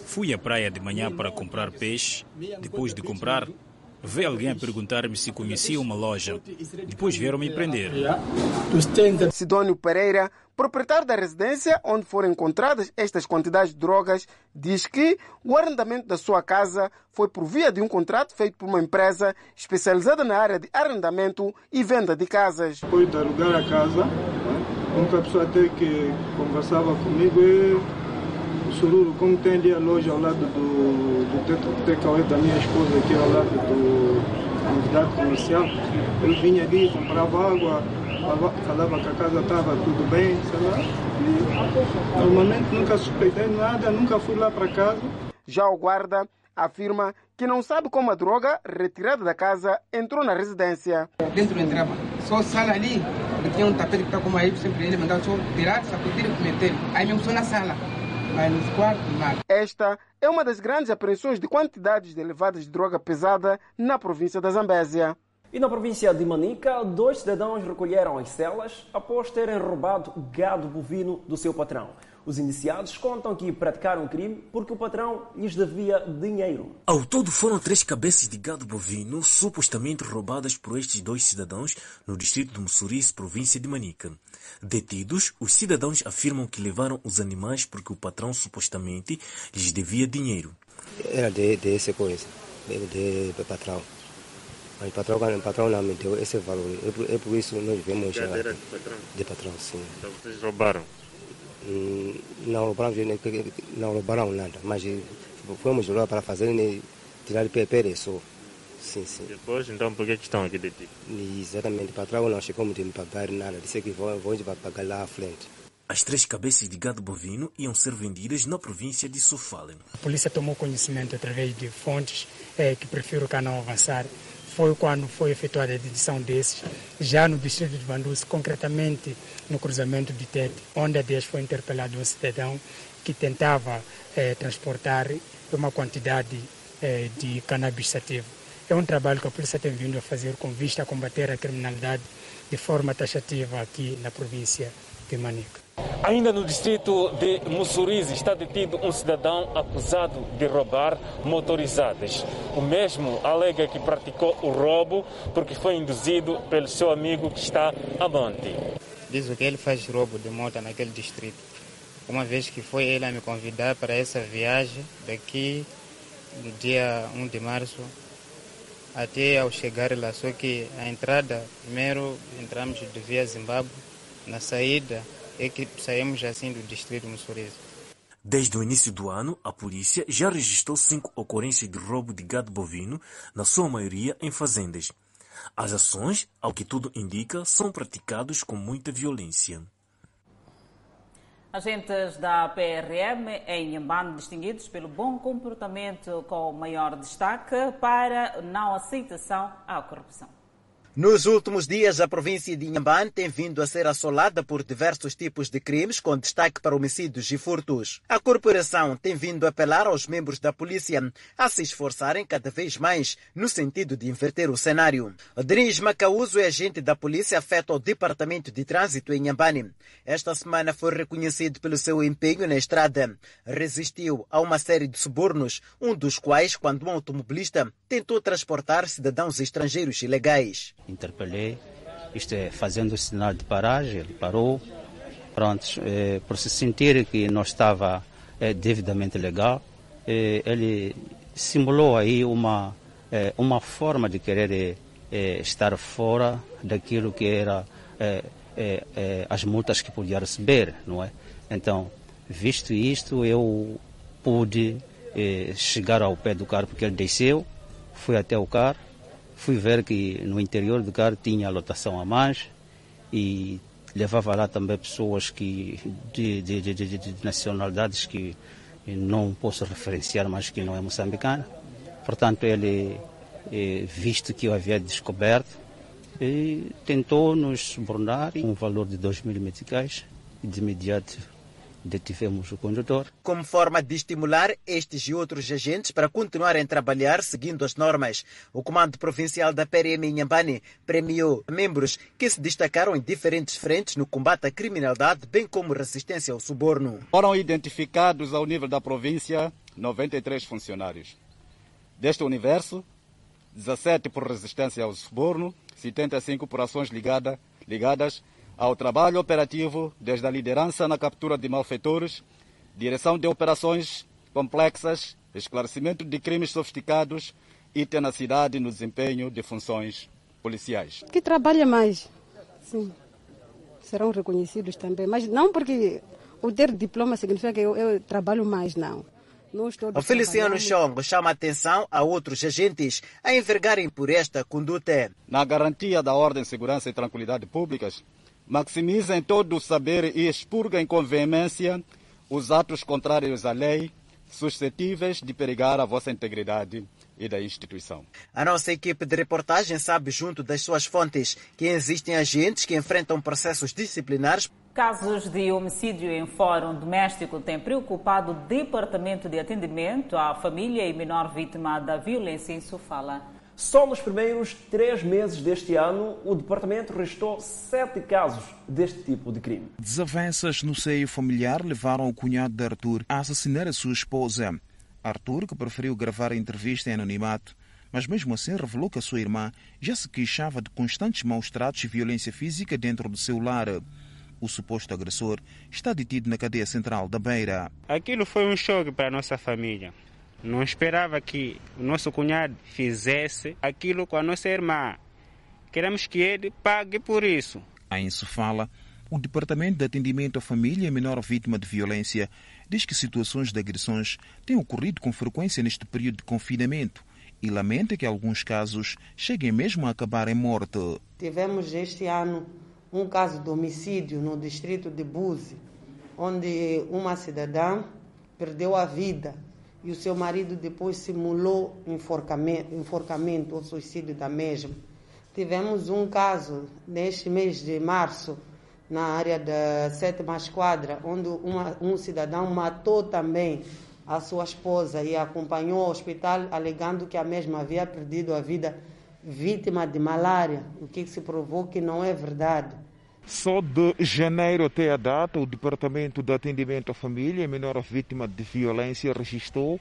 Fui à praia de manhã para comprar peixe. Depois de comprar, veio alguém a perguntar-me se conhecia uma loja. Depois vieram me prender. Sidônio Pereira, proprietário da residência onde foram encontradas estas quantidades de drogas, diz que o arrendamento da sua casa foi por via de um contrato feito por uma empresa especializada na área de arrendamento e venda de casas. Depois de alugar a casa, a única pessoa até que conversava comigo é o Sururu, como tem ali a loja ao lado do, do TKW da minha esposa, aqui ao lado do unidade comercial. Ele vinha ali, comprava água, falava que a casa estava tudo bem, sei lá. E, normalmente nunca suspeitei nada, nunca fui lá para casa. Já o guarda afirma que não sabe como a droga retirada da casa entrou na residência. Dentro entrava, só sala ali, tinha um tapete que está como aí, sempre ele mandava só tirar, sacudir e meter. Aí mesmo só na sala, mas nos quartos nada. Esta é uma das grandes apreensões de quantidades elevadas de droga pesada na província da Zambésia. E na província de Manica, dois cidadãos recolheram as celas após terem roubado gado bovino do seu patrão. Os indiciados contam que praticaram o crime porque o patrão lhes devia dinheiro. Ao todo foram três cabeças de gado bovino supostamente roubadas por estes dois cidadãos no distrito de Mussurice, província de Manica. Detidos, os cidadãos afirmam que levaram os animais porque o patrão supostamente lhes devia dinheiro. Era de, de essa coisa, de, de, de patrão. Mas o patrão, o patrão não me deu esse valor. É por, é por isso que nós vemos. Já era de patrão? De patrão, sim. Então vocês roubaram? Não roubaram, não roubaram nada, mas fomos lá para fazer né, tirar PPR só. Sim, sim. Depois, então, por que estão aqui detidos? Exatamente, o patrão não chegou a me pagar nada, disse que vão, vão pagar lá à frente. As três cabeças de gado bovino iam ser vendidas na província de Sofala. A polícia tomou conhecimento através de fontes é, que prefiro cá não avançar. Foi quando foi efetuada a edição desses, já no distrito de Banduce, concretamente no cruzamento de Tete, onde a 10 foi interpelado um cidadão que tentava é, transportar uma quantidade é, de cannabis sativo. É um trabalho que a polícia tem vindo a fazer com vista a combater a criminalidade de forma taxativa aqui na província de Manica. Ainda no distrito de Mussurize está detido um cidadão acusado de roubar motorizadas. O mesmo alega que praticou o roubo porque foi induzido pelo seu amigo que está a monte. Diz que ele faz roubo de moto naquele distrito. Uma vez que foi ele a me convidar para essa viagem daqui no dia 1 de março até ao chegar lá. Só que a entrada, primeiro entramos de via Zimbábue, na saída é que saímos assim do distrito Mussurize. Desde o início do ano, a polícia já registrou cinco ocorrências de roubo de gado bovino, na sua maioria em fazendas. As ações, ao que tudo indica, são praticadas com muita violência. Agentes da PRM em Inhambane distinguidos pelo bom comportamento com maior destaque para não aceitação à corrupção. Nos últimos dias, a província de Inhambane tem vindo a ser assolada por diversos tipos de crimes, com destaque para homicídios e furtos. A corporação tem vindo a apelar aos membros da polícia a se esforçarem cada vez mais no sentido de inverter o cenário. Denis Macauso é agente da polícia afeto ao Departamento de Trânsito em Inhambane. Esta semana foi reconhecido pelo seu empenho na estrada. Resistiu a uma série de subornos, um dos quais quando um automobilista tentou transportar cidadãos estrangeiros ilegais interpelei, isto é, fazendo o sinal de paragem, ele parou, pronto, é, por se sentir que não estava é, devidamente legal, é, ele simulou aí uma, uma forma de querer estar fora daquilo que era as multas que podia receber, não é? Então, visto isto, eu pude chegar ao pé do carro porque ele desceu, fui até o carro, Fui ver que no interior do carro tinha lotação a mais e levava lá também pessoas que de, de, de, de nacionalidades que não posso referenciar, mas que não é moçambicana. Portanto, ele, eh, visto que eu havia descoberto, tentou nos subornar um valor de 2 mil meticais de imediato detivemos o condutor. Como forma de estimular estes e outros agentes para continuarem a trabalhar seguindo as normas, o Comando Provincial da PRM Inhambane premiou membros que se destacaram em diferentes frentes no combate à criminalidade, bem como resistência ao suborno. Foram identificados ao nível da província 93 funcionários. Deste universo, 17 por resistência ao suborno, 75 por ações ligada, ligadas ao trabalho operativo desde a liderança na captura de malfeitores, direção de operações complexas, esclarecimento de crimes sofisticados e tenacidade no desempenho de funções policiais. Que trabalha mais, sim, serão reconhecidos também, mas não porque o ter diploma significa que eu, eu trabalho mais, não. O Feliciano Chong chama a atenção a outros agentes a envergarem por esta conduta. Na garantia da ordem, segurança e tranquilidade públicas, maximizem todo o saber e expurguem com veemência os atos contrários à lei, suscetíveis de perigar a vossa integridade e da instituição. A nossa equipe de reportagem sabe, junto das suas fontes, que existem agentes que enfrentam processos disciplinares. Casos de homicídio em fórum doméstico têm preocupado o Departamento de Atendimento à Família e Menor Vítima da Violência em Sofala. Só nos primeiros três meses deste ano, o departamento registrou sete casos deste tipo de crime. Desavenças no seio familiar levaram o cunhado de Arthur a assassinar a sua esposa. Arthur, que preferiu gravar a entrevista em anonimato, mas mesmo assim revelou que a sua irmã já se queixava de constantes maus-tratos e violência física dentro do seu lar. O suposto agressor está detido na cadeia central da Beira. Aquilo foi um choque para a nossa família. Não esperava que o nosso cunhado fizesse aquilo com a nossa irmã. Queremos que ele pague por isso. A Insufala, o Departamento de Atendimento à Família e Menor Vítima de Violência, diz que situações de agressões têm ocorrido com frequência neste período de confinamento e lamenta que alguns casos cheguem mesmo a acabar em morte. Tivemos este ano um caso de homicídio no distrito de Buzi, onde uma cidadã perdeu a vida e o seu marido depois simulou enforcamento, enforcamento ou suicídio da mesma. Tivemos um caso neste mês de março, na área da sétima esquadra, onde uma, um cidadão matou também a sua esposa e acompanhou ao hospital, alegando que a mesma havia perdido a vida vítima de malária, o que se provou que não é verdade. Só de janeiro até a data, o Departamento de Atendimento à Família e Menor Vítima de Violência registrou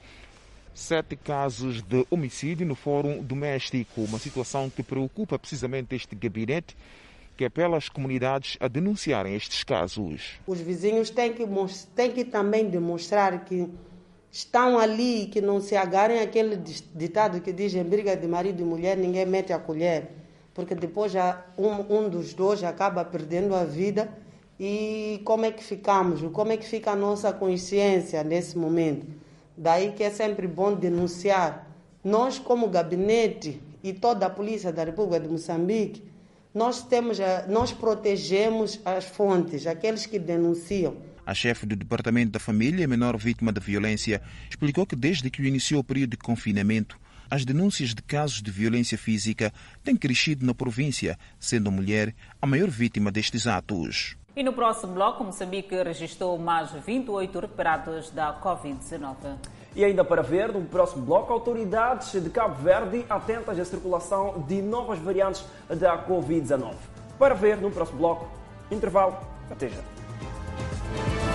sete casos de homicídio no Fórum Doméstico, uma situação que preocupa precisamente este gabinete, que apela às comunidades a denunciarem estes casos. Os vizinhos têm que, têm que também demonstrar que estão ali, que não se agarrem aquele ditado que diz em briga de marido e mulher ninguém mete a colher porque depois já um, um dos dois acaba perdendo a vida e como é que ficamos, como é que fica a nossa consciência nesse momento. Daí que é sempre bom denunciar. Nós, como gabinete e toda a polícia da República de Moçambique, nós temos, nós protegemos as fontes, aqueles que denunciam. A chefe do Departamento da Família, menor vítima da violência, explicou que desde que iniciou o período de confinamento, as denúncias de casos de violência física têm crescido na província, sendo a mulher a maior vítima destes atos. E no próximo bloco, Moçambique registrou mais 28 recuperados da Covid-19. E ainda para ver, no próximo bloco, autoridades de Cabo Verde atentas à circulação de novas variantes da Covid-19. Para ver no próximo bloco, intervalo, até já.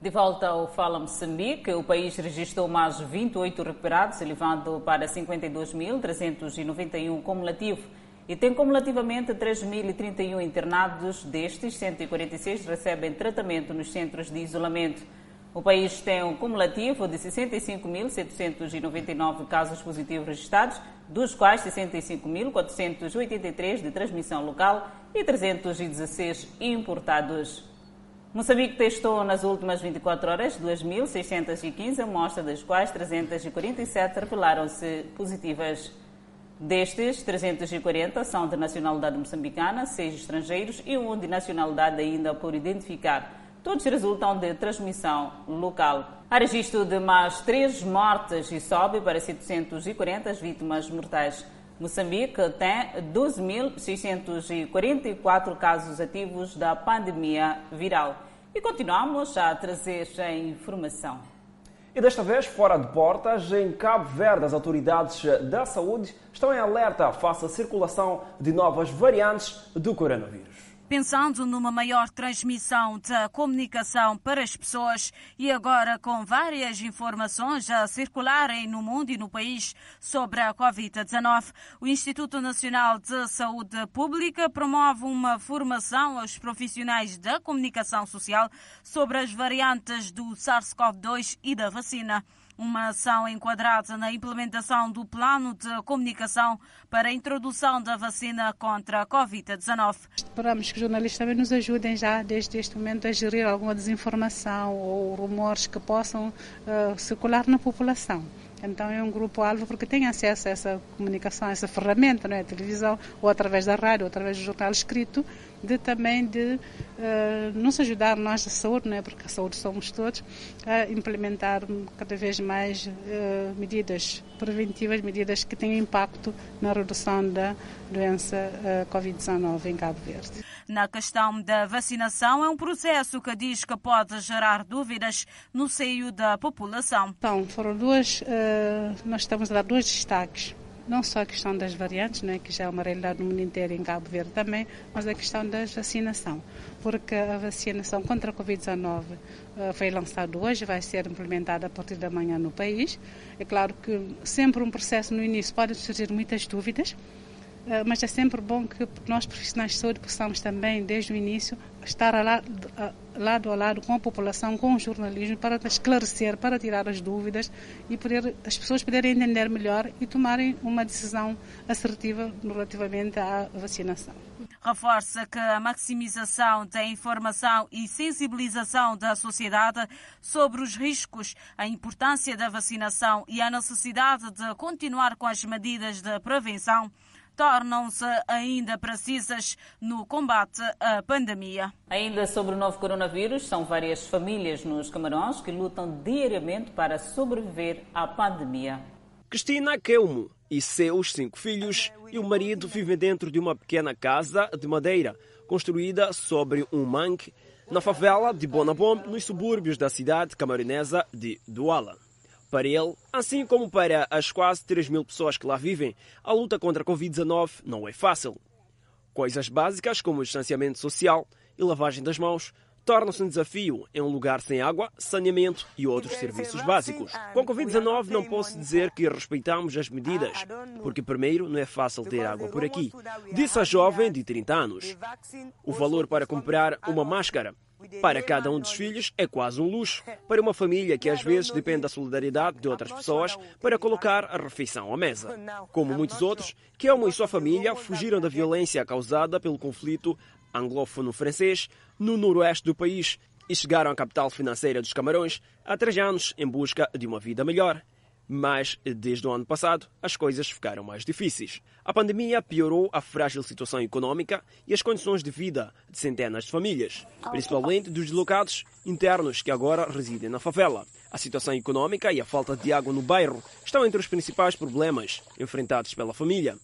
De volta ao Fala Moçambique, o país registrou mais 28 recuperados, elevando para 52.391 cumulativo e tem cumulativamente 3.031 internados, destes 146 recebem tratamento nos centros de isolamento. O país tem um cumulativo de 65.799 casos positivos registrados, dos quais 65.483 de transmissão local e 316 importados. Moçambique testou nas últimas 24 horas 2.615 amostras, das quais 347 revelaram-se positivas. Destes, 340 são de nacionalidade moçambicana, 6 estrangeiros e um de nacionalidade ainda por identificar. Todos resultam de transmissão local. Há registro de mais 3 mortes e sobe para 740 vítimas mortais. Moçambique tem 12.644 casos ativos da pandemia viral. E continuamos a trazer a informação. E desta vez, fora de portas, em Cabo Verde, as autoridades da saúde estão em alerta face à circulação de novas variantes do coronavírus pensando numa maior transmissão da comunicação para as pessoas e agora com várias informações a circularem no mundo e no país sobre a Covid-19, o Instituto Nacional de Saúde Pública promove uma formação aos profissionais da comunicação social sobre as variantes do SARS-CoV-2 e da vacina uma ação enquadrada na implementação do plano de comunicação para a introdução da vacina contra a Covid-19. Esperamos que os jornalistas também nos ajudem já desde este momento a gerir alguma desinformação ou rumores que possam uh, circular na população. Então é um grupo-alvo porque tem acesso a essa comunicação, a essa ferramenta, não é? A televisão, ou através da rádio, ou através do jornal escrito, de também de uh, nos ajudar nós da saúde, não é? Porque a saúde somos todos, a implementar cada vez mais uh, medidas preventivas, medidas que tenham impacto na redução da doença uh, Covid-19 em Cabo Verde. Na questão da vacinação, é um processo que diz que pode gerar dúvidas no seio da população. Então, foram duas, nós estamos a dar dois destaques não só a questão das variantes, né, que já é uma realidade no mundo inteiro, em Cabo Verde também, mas a questão da vacinação, porque a vacinação contra a Covid-19 uh, foi lançada hoje, vai ser implementada a partir da manhã no país. É claro que sempre um processo no início pode surgir muitas dúvidas, mas é sempre bom que nós profissionais de saúde possamos também, desde o início, estar lado a lado com a população, com o jornalismo, para esclarecer, para tirar as dúvidas e poder, as pessoas poderem entender melhor e tomarem uma decisão assertiva relativamente à vacinação. Reforça que a maximização da informação e sensibilização da sociedade sobre os riscos, a importância da vacinação e a necessidade de continuar com as medidas de prevenção tornam-se ainda precisas no combate à pandemia. Ainda sobre o novo coronavírus, são várias famílias nos Camarões que lutam diariamente para sobreviver à pandemia. Cristina Kelmo e seus cinco filhos e o marido vivem dentro de uma pequena casa de madeira construída sobre um mangue na favela de Bonabom, nos subúrbios da cidade camaronesa de Douala. Para ele, assim como para as quase 3 mil pessoas que lá vivem, a luta contra a Covid-19 não é fácil. Coisas básicas como o distanciamento social e lavagem das mãos tornam-se um desafio em um lugar sem água, saneamento e outros serviços básicos. Com a Covid-19 não posso dizer que respeitamos as medidas, porque primeiro não é fácil ter água por aqui. Disse a jovem de 30 anos. O valor para comprar uma máscara para cada um dos filhos é quase um luxo. Para uma família que às vezes depende da solidariedade de outras pessoas para colocar a refeição à mesa. Como muitos outros, Kelmo e sua família fugiram da violência causada pelo conflito anglófono-francês no noroeste do país e chegaram à capital financeira dos Camarões há três anos em busca de uma vida melhor. Mas, desde o ano passado, as coisas ficaram mais difíceis. A pandemia piorou a frágil situação econômica e as condições de vida de centenas de famílias, principalmente dos deslocados internos que agora residem na favela. A situação econômica e a falta de água no bairro estão entre os principais problemas enfrentados pela família.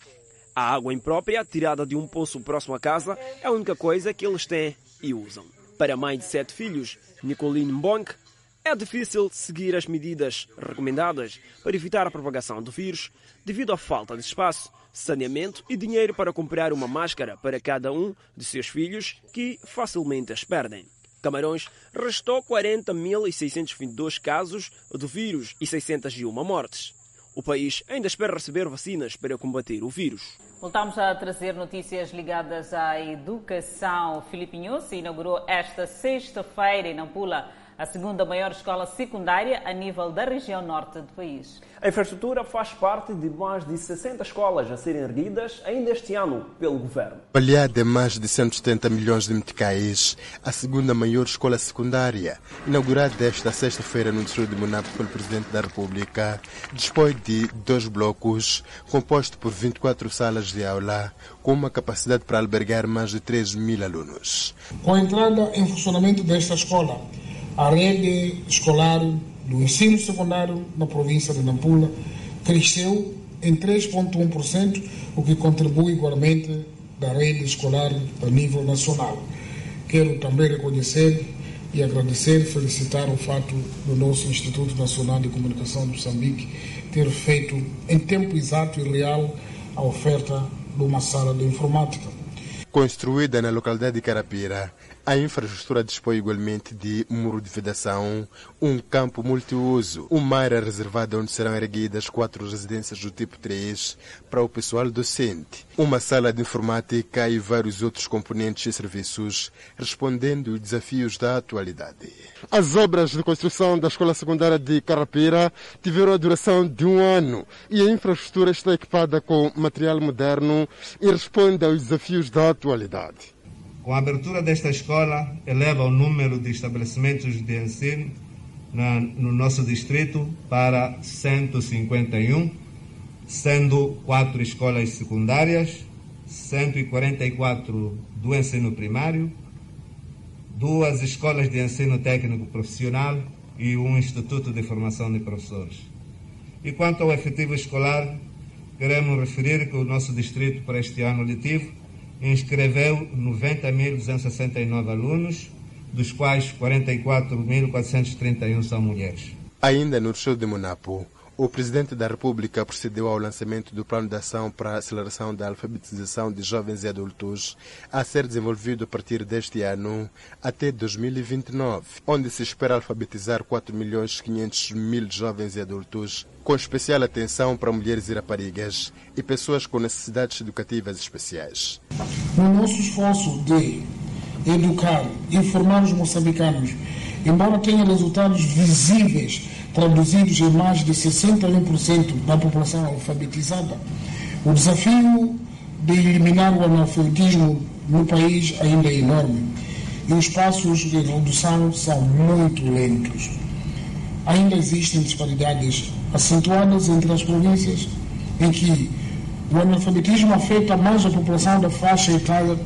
A água imprópria, tirada de um poço próximo à casa, é a única coisa que eles têm e usam. Para a mãe de sete filhos, Nicoline Mbonk, é difícil seguir as medidas recomendadas para evitar a propagação do vírus devido à falta de espaço, saneamento e dinheiro para comprar uma máscara para cada um de seus filhos que facilmente as perdem. Camarões restou 40.622 casos do vírus e 601 mortes. O país ainda espera receber vacinas para combater o vírus. Voltamos a trazer notícias ligadas à educação. Filipe se inaugurou esta sexta-feira em Nampula a segunda maior escola secundária a nível da região norte do país. A infraestrutura faz parte de mais de 60 escolas a serem erguidas ainda este ano pelo governo. Avaliada em mais de 170 milhões de meticais, a segunda maior escola secundária, inaugurada esta sexta-feira no distrito de Monapo pelo Presidente da República, dispõe de dois blocos, composto por 24 salas de aula, com uma capacidade para albergar mais de 3 mil alunos. Com a entrada em funcionamento desta escola, a rede escolar do ensino secundário na província de Nampula cresceu em 3,1%, o que contribui igualmente da rede escolar a nível nacional. Quero também reconhecer e agradecer, felicitar o fato do nosso Instituto Nacional de Comunicação de Moçambique ter feito em tempo exato e real a oferta de uma sala de informática. Construída na localidade de Carapira, a infraestrutura dispõe igualmente de muro de vedação, um campo multiuso, uma área reservada onde serão erguidas quatro residências do tipo 3 para o pessoal docente, uma sala de informática e vários outros componentes e serviços, respondendo aos desafios da atualidade. As obras de construção da Escola Secundária de Carapira tiveram a duração de um ano e a infraestrutura está equipada com material moderno e responde aos desafios da atualidade. Com a abertura desta escola, eleva o número de estabelecimentos de ensino na, no nosso distrito para 151, sendo quatro escolas secundárias, 144 do ensino primário, duas escolas de ensino técnico profissional e um instituto de formação de professores. E quanto ao efetivo escolar, queremos referir que o nosso distrito para este ano letivo inscreveu 90.269 alunos, dos quais 44.431 são mulheres. Ainda no show de Monapo, O Presidente da República procedeu ao lançamento do Plano de Ação para a Aceleração da Alfabetização de Jovens e Adultos, a ser desenvolvido a partir deste ano até 2029, onde se espera alfabetizar 4 milhões 500 mil jovens e adultos, com especial atenção para mulheres e raparigas e pessoas com necessidades educativas especiais. No nosso esforço de educar e formar os moçambicanos, embora tenha resultados visíveis traduzidos em mais de 61% da população alfabetizada, o desafio de eliminar o analfabetismo no país ainda é enorme e os passos de redução são muito lentos. Ainda existem disparidades acentuadas entre as províncias em que o analfabetismo afeta mais a população da faixa etária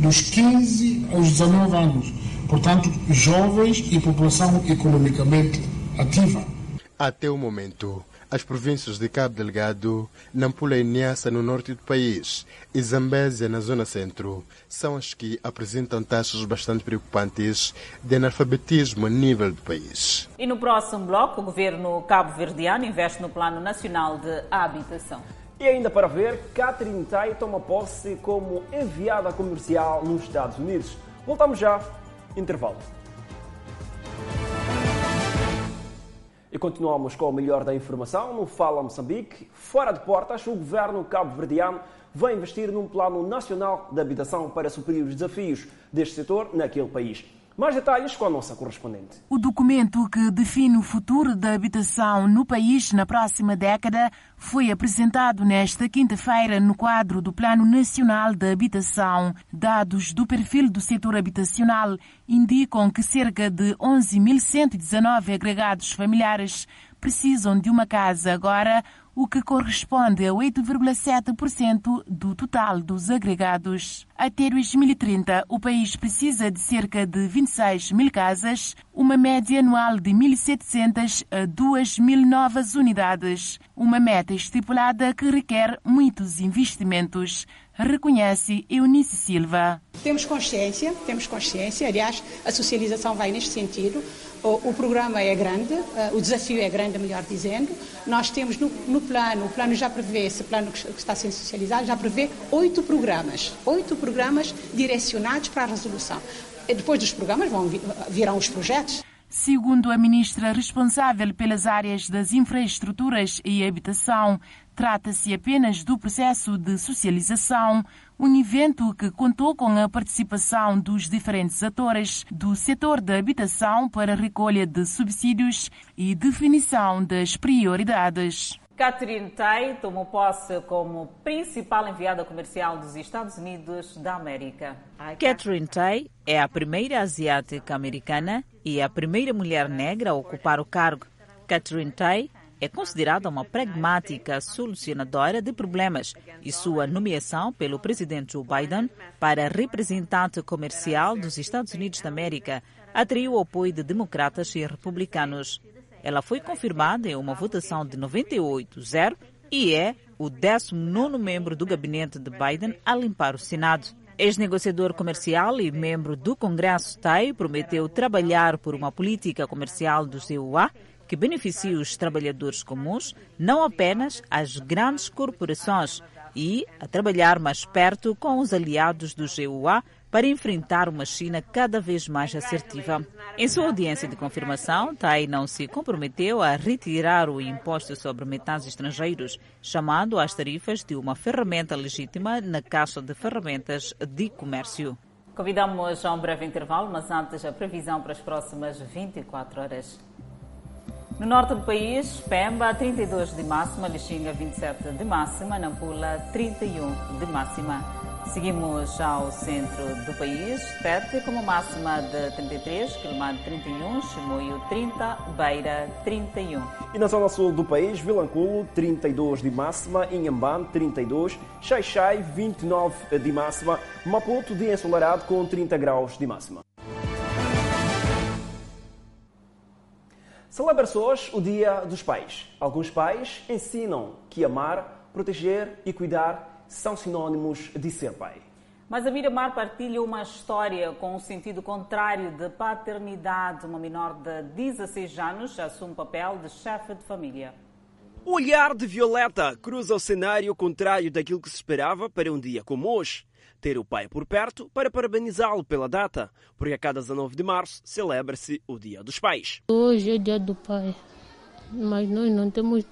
dos 15 aos 19 anos, portanto, jovens e população economicamente ativa. Até o momento, as províncias de Cabo Delgado, Nampula e Niassa no norte do país e Zambésia na zona centro são as que apresentam taxas bastante preocupantes de analfabetismo a nível do país. E no próximo bloco, o governo cabo-verdiano investe no Plano Nacional de Habitação. E ainda para ver, Catherine Tai toma posse como enviada comercial nos Estados Unidos. Voltamos já. Intervalo. E continuamos com o melhor da informação no Fala Moçambique. Fora de portas, o governo cabo-verdiano vai investir num plano nacional de habitação para suprir os desafios deste setor naquele país. Mais detalhes com a nossa correspondente. O documento que define o futuro da habitação no país na próxima década foi apresentado nesta quinta-feira no quadro do Plano Nacional de Habitação. Dados do perfil do setor habitacional indicam que cerca de 11.119 agregados familiares precisam de uma casa agora, o que corresponde a 8,7% do total dos agregados. Até 2030, o país precisa de cerca de 26 mil casas, uma média anual de 1.700 a 2 mil novas unidades. Uma meta estipulada que requer muitos investimentos reconhece Eunice Silva. Temos consciência, temos consciência, aliás, a socialização vai neste sentido. O, o programa é grande, uh, o desafio é grande, melhor dizendo. Nós temos no, no, plano, o plano já prevê, esse plano que está sendo socializado, já prevê oito programas, oito programas direcionados para a resolução. E depois dos programas vão, virão os projetos. Segundo a ministra responsável pelas áreas das infraestruturas e habitação, Trata-se apenas do processo de socialização, um evento que contou com a participação dos diferentes atores do setor da habitação para a recolha de subsídios e definição das prioridades. Catherine Tai tomou posse como principal enviada comercial dos Estados Unidos da América. Catherine Tai é a primeira asiática americana e a primeira mulher negra a ocupar o cargo. Catherine Tai é considerada uma pragmática solucionadora de problemas e sua nomeação pelo presidente Joe Biden para representante comercial dos Estados Unidos da América atraiu o apoio de democratas e republicanos. Ela foi confirmada em uma votação de 98-0 e é o 19 membro do gabinete de Biden a limpar o Senado. Ex-negociador comercial e membro do Congresso TAI prometeu trabalhar por uma política comercial do CUA que beneficie os trabalhadores comuns, não apenas as grandes corporações, e a trabalhar mais perto com os aliados do GUA para enfrentar uma China cada vez mais assertiva. Em sua audiência de confirmação, Tai não se comprometeu a retirar o imposto sobre metais estrangeiros, chamando as tarifas de uma ferramenta legítima na caixa de ferramentas de comércio. Convidamos a um breve intervalo, mas antes a previsão para as próximas 24 horas. No norte do país, Pemba 32 de máxima, Lixinga 27 de máxima, Nampula 31 de máxima. Seguimos ao centro do país, Tete com uma máxima de 33, Quilomar 31, Chimoio 30, Beira 31. E na zona sul do país, Vilanculo 32 de máxima, Inhambane 32, Xaixai 29 de máxima, Maputo de ensolarado com 30 graus de máxima. Celebra-se hoje o Dia dos Pais. Alguns pais ensinam que amar, proteger e cuidar são sinônimos de ser pai. Mas a Miramar partilha uma história com um sentido contrário de paternidade. Uma menor de 16 anos assume o papel de chefe de família. O olhar de Violeta cruza o cenário contrário daquilo que se esperava para um dia como hoje. Ter o pai por perto para parabenizá-lo pela data, porque a cada 19 de março celebra-se o Dia dos Pais. Hoje é dia do pai, mas nós não temos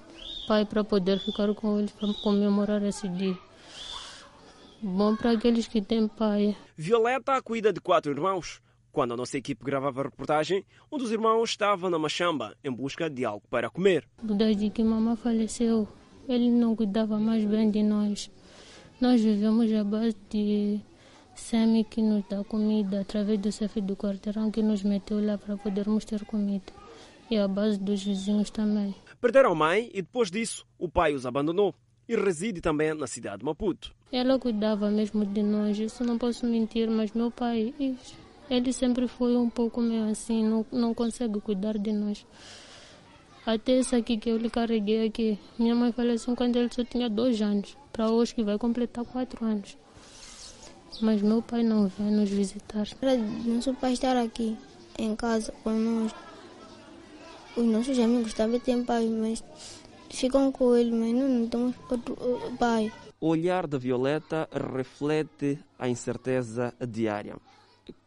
pai para poder ficar com eles para comemorar esse dia. Bom para aqueles que têm pai. Violeta cuida de quatro irmãos. Quando a nossa equipe gravava a reportagem, um dos irmãos estava na machamba em busca de algo para comer. Desde que mamãe faleceu, ele não cuidava mais bem de nós. Nós vivemos à base de SEMI que nos dá comida, através do chefe do quarteirão que nos meteu lá para podermos ter comida. E a base dos vizinhos também. Perderam a mãe e depois disso o pai os abandonou e reside também na cidade de Maputo. Ela cuidava mesmo de nós, isso não posso mentir, mas meu pai ele sempre foi um pouco meio assim, não, não consegue cuidar de nós. Até esse aqui que eu lhe carreguei aqui, minha mãe faleceu quando ele só tinha dois anos, para hoje que vai completar quatro anos. Mas meu pai não vem nos visitar. Nosso pai estar aqui em casa conosco. Os nossos amigos também têm pai, mas ficam com ele, mas não, não temos outro pai. O olhar da Violeta reflete a incerteza diária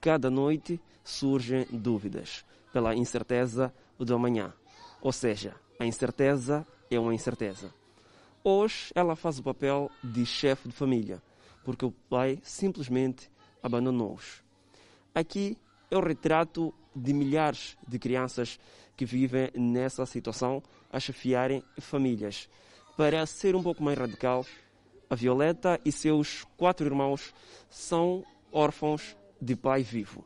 cada noite surgem dúvidas pela incerteza do amanhã. Ou seja, a incerteza é uma incerteza. Hoje ela faz o papel de chefe de família, porque o pai simplesmente abandonou-os. Aqui é o retrato de milhares de crianças que vivem nessa situação a chefiarem famílias. Para ser um pouco mais radical, a Violeta e seus quatro irmãos são órfãos de pai vivo.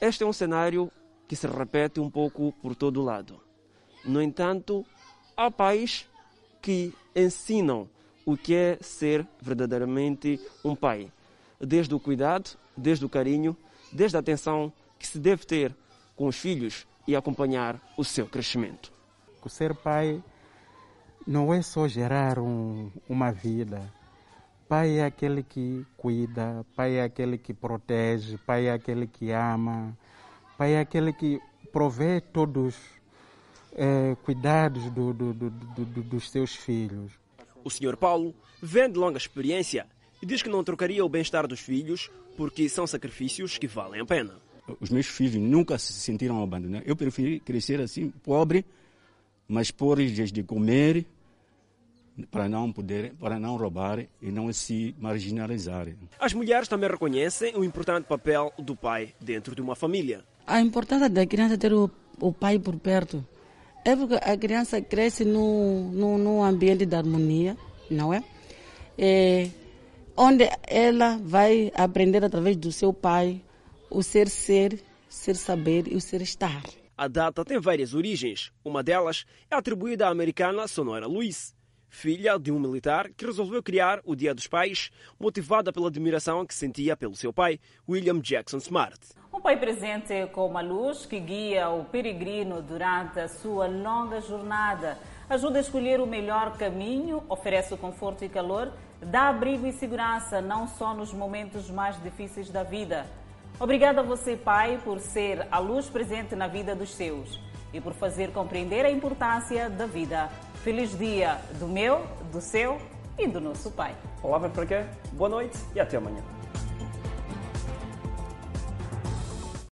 Este é um cenário que se repete um pouco por todo lado. No entanto, há pais que ensinam o que é ser verdadeiramente um pai, desde o cuidado, desde o carinho, desde a atenção que se deve ter com os filhos e acompanhar o seu crescimento. O ser pai não é só gerar um, uma vida, Pai é aquele que cuida, pai é aquele que protege, pai é aquele que ama, pai é aquele que provê todos é, cuidados do, do, do, dos seus filhos. O senhor Paulo vem de longa experiência e diz que não trocaria o bem-estar dos filhos porque são sacrifícios que valem a pena. Os meus filhos nunca se sentiram abandonados. Eu preferi crescer assim, pobre, mas por lhes de comer, para não poder, para não roubar e não se marginalizar. As mulheres também reconhecem o importante papel do pai dentro de uma família. A importância da criança ter o, o pai por perto é porque a criança cresce no, no, no ambiente da harmonia, não é? é? Onde ela vai aprender através do seu pai o ser ser, ser saber e o ser estar. A data tem várias origens. Uma delas é atribuída à americana Sonora Luiz filha de um militar que resolveu criar o Dia dos Pais, motivada pela admiração que sentia pelo seu pai, William Jackson Smart. Um pai presente com uma luz que guia o peregrino durante a sua longa jornada, ajuda a escolher o melhor caminho, oferece conforto e calor, dá abrigo e segurança não só nos momentos mais difíceis da vida. Obrigada a você, pai, por ser a luz presente na vida dos seus e por fazer compreender a importância da vida. Feliz dia do meu, do seu e do nosso Pai. Palavra para quê? Boa noite e até amanhã.